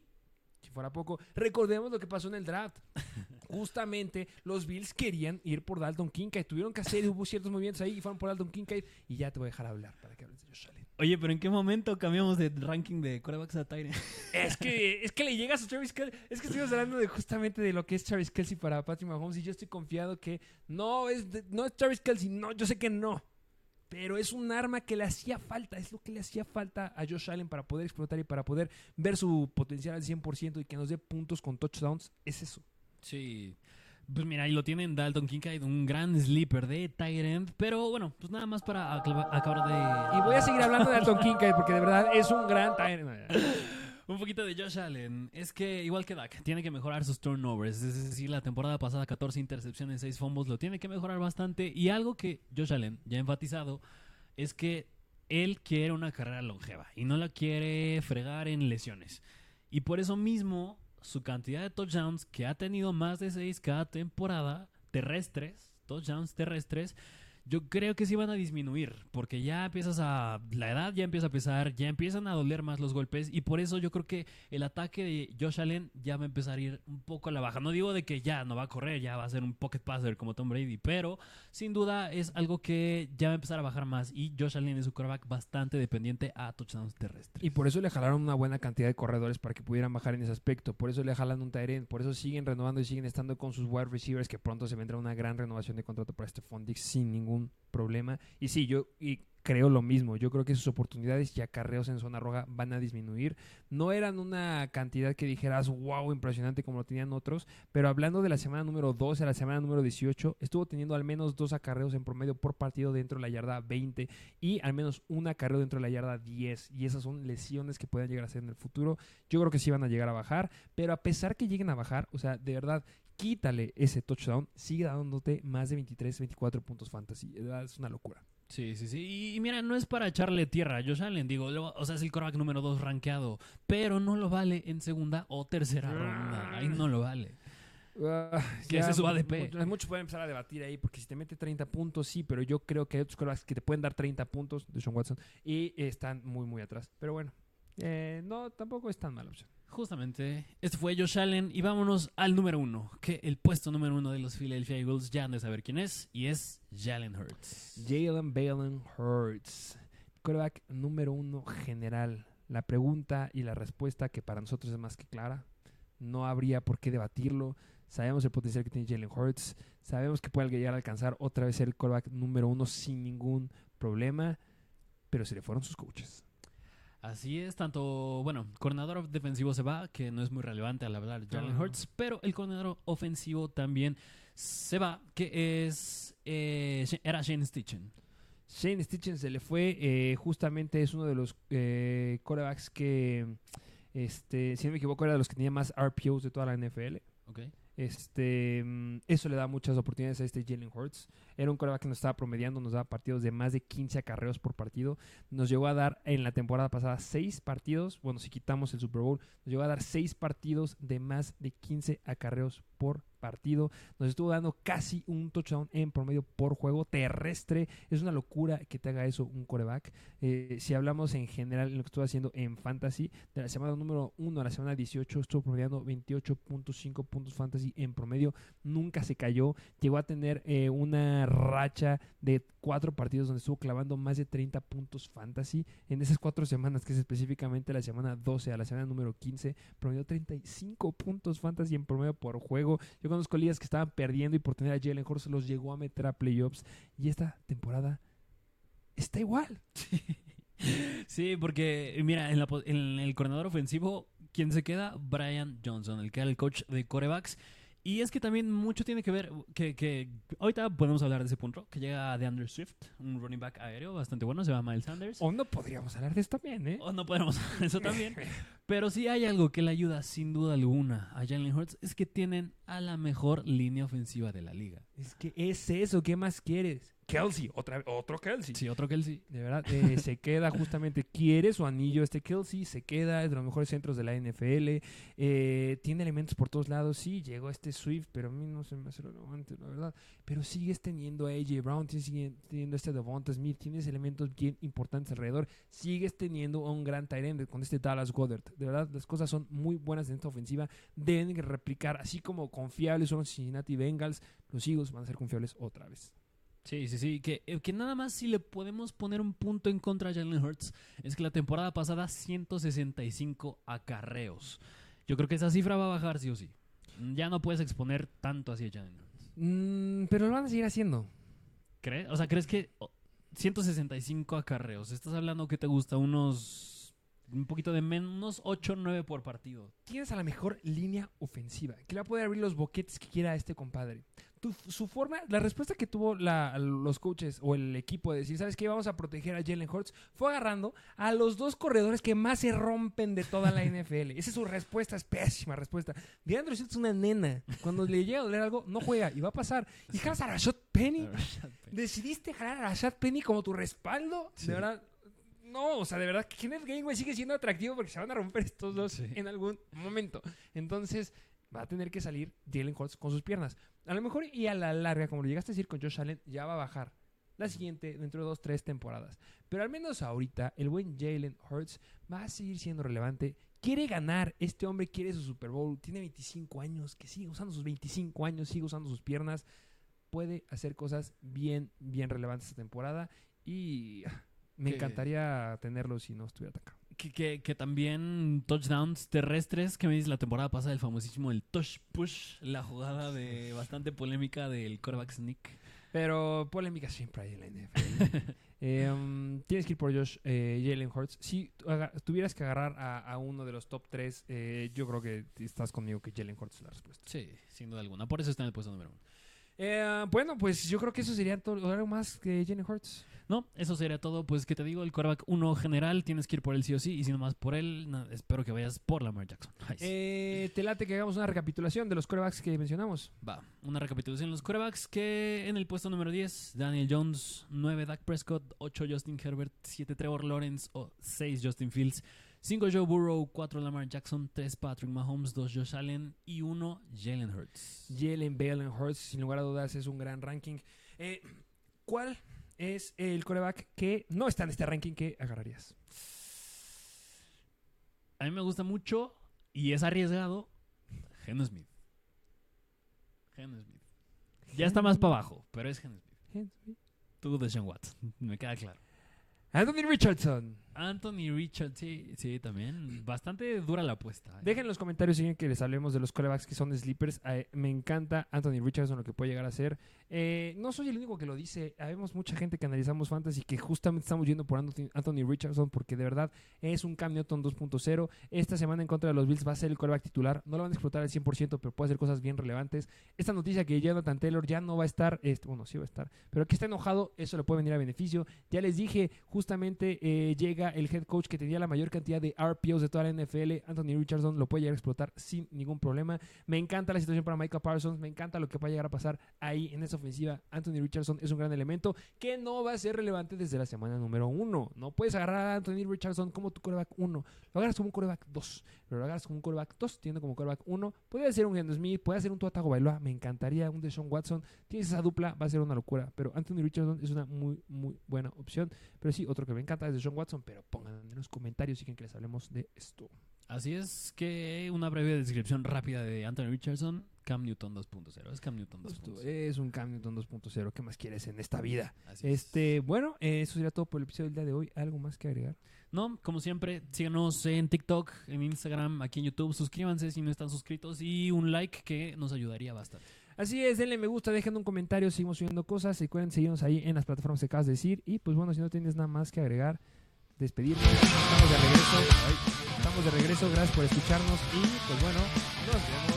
si fuera poco, recordemos lo que pasó en el draft. Justamente los Bills querían ir por Dalton Kincaid. Tuvieron que hacer, hubo ciertos movimientos ahí y fueron por Dalton Kincaid. Y ya te voy a dejar hablar para que hables de Josh Allen.
Oye, pero ¿en qué momento cambiamos de ranking de quarterbacks a Tyrant?
Es que, es que le llegas a Travis Kelsey. Es que estuvimos hablando de justamente de lo que es Travis Kelsey para Patrick Mahomes. Y yo estoy confiado que no es, de- no es Travis Kelsey. No, yo sé que no. Pero es un arma que le hacía falta. Es lo que le hacía falta a Josh Allen para poder explotar y para poder ver su potencial al 100% y que nos dé puntos con touchdowns. Es eso.
Sí. Pues mira, ahí lo tienen Dalton Kincaid, un gran sleeper de Tyrant. Pero bueno, pues nada más para acabar de.
Y voy a seguir hablando de Dalton Kincaid porque de verdad es un gran Tyrant.
Un poquito de Josh Allen. Es que, igual que Dak, tiene que mejorar sus turnovers. Es decir, la temporada pasada 14 intercepciones, 6 fumbles, lo tiene que mejorar bastante. Y algo que Josh Allen ya ha enfatizado es que él quiere una carrera longeva y no la quiere fregar en lesiones. Y por eso mismo, su cantidad de touchdowns, que ha tenido más de 6 cada temporada, terrestres, touchdowns terrestres, yo creo que sí van a disminuir, porque ya empiezas a... La edad ya empieza a pesar, ya empiezan a doler más los golpes, y por eso yo creo que el ataque de Josh Allen ya va a empezar a ir un poco a la baja. No digo de que ya no va a correr, ya va a ser un pocket passer como Tom Brady, pero sin duda es algo que ya va a empezar a bajar más, y Josh Allen es un quarterback bastante dependiente a touchdowns terrestres.
Y por eso le jalaron una buena cantidad de corredores para que pudieran bajar en ese aspecto. Por eso le jalan un Tyrant. Por eso siguen renovando y siguen estando con sus wide receivers. Que pronto se vendrá una gran renovación de contrato para Stephon Dix sin ningún problema. Y sí, yo y creo lo mismo. Yo creo que sus oportunidades y acarreos en zona roja van a disminuir. No eran una cantidad que dijeras, wow, impresionante como lo tenían otros. Pero hablando de la semana número 12 a la semana número 18, estuvo teniendo al menos dos acarreos en promedio por partido dentro de la yarda 20 y al menos un acarreo dentro de la yarda 10. Y esas son lesiones que pueden llegar a ser en el futuro. Yo creo que sí van a llegar a bajar, pero a pesar que lleguen a bajar, o sea, de verdad, quítale ese touchdown, sigue dándote más de 23, 24 puntos fantasy. Es una locura.
Sí, sí, sí. Y, mira, no es para echarle tierra a Josh Allen, digo, lo- o sea, es el quarterback número 2 rankeado, pero no lo vale en segunda o tercera ronda. Ahí no lo vale.
Ah,
Que ese es su ADP.
mu- Muchos pueden empezar a debatir ahí, porque si te mete 30 puntos, sí, pero yo creo que hay otros quarterbacks que te pueden dar 30 puntos, de Sean Watson, y están muy, muy atrás. Pero bueno, eh, no, tampoco es tan mala opción.
Justamente, este fue Josh Allen y vámonos al número uno, que el puesto número uno de los Philadelphia Eagles ya han de saber quién es, y es Jalen Hurts.
Jalen Balen Hurts, quarterback número uno general. La pregunta y la respuesta que para nosotros es más que clara. No habría por qué debatirlo. Sabemos el potencial que tiene Jalen Hurts. Sabemos que puede llegar a alcanzar otra vez el quarterback número uno sin ningún problema. Pero se le fueron sus coaches.
Así es, tanto, bueno, coordinador defensivo se va, que no es muy relevante al hablar de Jalen. Hurts, pero el coordinador ofensivo también se va, que es, eh, era Shane Stitchen.
Shane Stitchen se le fue. eh, justamente es uno de los eh, quarterbacks que, este, si no me equivoco, era de los que tenía más RPOs de toda la NFL.
¿ok?
Este, mm, eso le da muchas oportunidades a este Jalen Hurts. Era un coreback que nos estaba promediando, nos daba partidos de más de 15 acarreos por partido. Nos llegó a dar en la temporada pasada 6 partidos, bueno, si quitamos el Super Bowl, nos llegó a dar 6 partidos de más de 15 acarreos por partido. Nos estuvo dando casi un touchdown en promedio por juego terrestre. Es una locura que te haga eso un coreback. Eh, si hablamos en general en lo que estuvo haciendo en fantasy, de la semana número 1 a la semana 18 estuvo promediando 28.5 puntos fantasy en promedio. Nunca se cayó. Llegó a tener eh, una racha de cuatro partidos donde estuvo clavando más de 30 puntos fantasy. En esas cuatro semanas, que es específicamente la semana 12 a la semana número 15, promedió 35 puntos fantasy en promedio por juego. Yo conozco ligas que estaban perdiendo y por tener a Jalen Hurts los llegó a meter a playoffs. Y esta temporada está igual.
Sí, porque mira, en, la en el coordinador ofensivo, ¿quién se queda? Brian Johnson, el que era el coach de corebacks. Y es que también mucho tiene que ver, que, que ahorita podemos hablar de ese punto, que llega de Andrew Swift, un running back aéreo bastante bueno, se llama Miles Sanders.
O no podríamos hablar de esto también, ¿eh?
O no podemos hablar de eso también. Pero sí hay algo que le ayuda sin duda alguna a Jalen Hurts, es que tienen a la mejor línea ofensiva de la liga.
Es que es eso, ¿qué más quieres? Kelsey, otra, otro Kelsey.
Sí, otro sí.
De verdad, eh, se queda justamente, quiere su anillo este Kelsey, se queda, es de los mejores centros de la NFL, eh, tiene elementos por todos lados, sí, llegó este Swift, pero a mí no se me hace relevante, la verdad, pero sigues teniendo a AJ Brown, tienes, sigue teniendo este Devonta Smith, tienes elementos bien importantes alrededor, sigues teniendo a un gran Tyrant con este Dallas Goddard, de verdad, las cosas son muy buenas en esta ofensiva, deben replicar, así como confiables son los Cincinnati Bengals, los Eagles van a ser confiables otra vez.
Sí, sí, sí. Que, eh, que nada más si le podemos poner un punto en contra a Jalen Hurts es que la temporada pasada 165 acarreos. Yo creo que esa cifra va a bajar sí o sí. Ya no puedes exponer tanto hacia Jalen Hurts.
Mm, pero lo van a seguir haciendo.
¿Crees? O sea, ¿crees que oh, 165 acarreos? Estás hablando que te gusta unos... Un poquito de menos 8 9 por partido.
tienes a la mejor línea ofensiva, que le va a poder abrir los boquetes que quiera a este compadre. Tu- su forma, la respuesta que tuvo la- los coaches o el equipo de decir, ¿sabes qué? Vamos a proteger a Jalen Hurts, fue agarrando a los dos corredores que más se rompen de toda la NFL. Esa es su respuesta, es pésima respuesta. DeAndre Swift es una nena. Cuando le llega a doler algo, no juega y va a pasar. Y jalas a Rashad Penny. ¿Decidiste jalar a Rashad Penny como tu respaldo?
Sí.
De verdad. No, o sea, de verdad que Kenneth Gainway sigue siendo atractivo porque se van a romper estos dos
Sí.
en algún momento. Entonces, va a tener que salir Jalen Hurts con sus piernas. A lo mejor y a la larga, como lo llegaste a decir con Josh Allen, ya va a bajar. La siguiente, dentro de dos, tres temporadas. Pero al menos ahorita, el buen Jalen Hurts va a seguir siendo relevante. Quiere ganar. Este hombre quiere su Super Bowl. Tiene 25 años. Que sigue usando sus 25 años. Sigue usando sus piernas. Puede hacer cosas bien, bien relevantes esta temporada. Y me
Que-
encantaría tenerlo si no estuviera caro.
Que, que- que también touchdowns terrestres, que me dices la temporada pasada, el famosísimo el touch push, la jugada de bastante polémica del quarterback sneak.
Pero polémica siempre hay en la NFL. Eh, um, tienes que ir por Josh eh, Jalen Hurts. Si tuvieras que agarrar a, a uno de los top 3, yo creo que estás conmigo que Jalen Hurts es la respuesta.
Sí, sin duda alguna. Por eso está en el puesto número uno.
Eh, bueno, pues yo creo que eso sería todo, algo más que Jalen Hurts.
No, eso sería todo. Pues que te digo, el quarterback uno general, tienes que ir por él sí o sí. Y si no más por él, espero que vayas por Lamar Jackson.
Eh, te late que hagamos una recapitulación de los corebacks que mencionamos.
Va, una recapitulación de los quarterbacks que en el puesto número 10, Daniel Jones, 9 Dak Prescott, 8 Justin Herbert, 7 Trevor Lawrence, 6 Justin Fields, 5 Joe Burrow, 4 Lamar Jackson, 3 Patrick Mahomes, 2 Josh Allen y 1 Jalen Hurts.
Jalen Balen Hurts, sin lugar a dudas, es un gran ranking. Eh, ¿Cuál es el coreback que no está en este ranking que agarrarías?
A mí me gusta mucho y es arriesgado Geno Smith. Geno Smith. Ya está más para abajo, pero es Geno Smith. Tú, Deshaun Watson, me queda claro.
Anthony Richardson.
Anthony Richard, sí, sí, también. Bastante dura la apuesta. ¿eh?
Dejen en los comentarios si quieren que les hablemos de los corebacks que son sleepers. Eh, me encanta Anthony Richardson, lo que puede llegar a ser. Eh, no soy el único que lo dice. Habemos mucha gente que analizamos fantasy que justamente estamos yendo por Anthony, Richardson porque de verdad es un Cam Newton 2.0. Esta semana en contra de los Bills va a ser el coreback titular. No lo van a explotar al 100%, pero puede hacer cosas bien relevantes. Esta noticia que Jonathan Taylor ya no va a estar, este, bueno, sí va a estar, pero que está enojado, eso le puede venir a beneficio. Ya les dije, justamente eh, el head coach que tenía la mayor cantidad de RPOs de toda la NFL. Anthony Richardson lo puede llegar a explotar sin ningún problema. Me encanta la situación para Micah Parsons. Me encanta lo que va a llegar a pasar ahí en esa ofensiva. Anthony Richardson es un gran elemento que no va a ser relevante desde la semana número uno. No puedes agarrar a Anthony Richardson como tu coreback 1. Lo agarras como un coreback 2. Pero lo agarras como un coreback 2, teniendo como coreback 1. Puede ser un Geno Smith, puede ser un Tua Bailoa. Me encantaría un Deshaun Watson. Tienes esa dupla, va a ser una locura. Pero Anthony Richardson es una muy, muy buena opción. Pero sí, otro que me encanta es Deshaun Watson. Pongan en los comentarios si quieren que les hablemos de esto.
Así es que una breve descripción rápida de Anthony Richardson. Cam Newton 2.0. Es Cam Newton 2.0.
Es un Cam Newton 2.0. ¿Qué más quieres en esta vida?
Así es.
Este, bueno, eh, eso sería todo por el episodio del día de hoy. ¿Algo más que agregar?
No, como siempre, síganos en TikTok, en Instagram, aquí en YouTube. Suscríbanse si no están suscritos y un like que nos ayudaría bastante.
Así es, denle me gusta, dejen un comentario, seguimos subiendo cosas. Recuerden seguirnos ahí en las plataformas que acabas de decir. Y pues bueno, si no tienes nada más que agregar, despedirnos. Estamos de regreso. Estamos de regreso. Gracias por escucharnos. Y pues bueno, nos vemos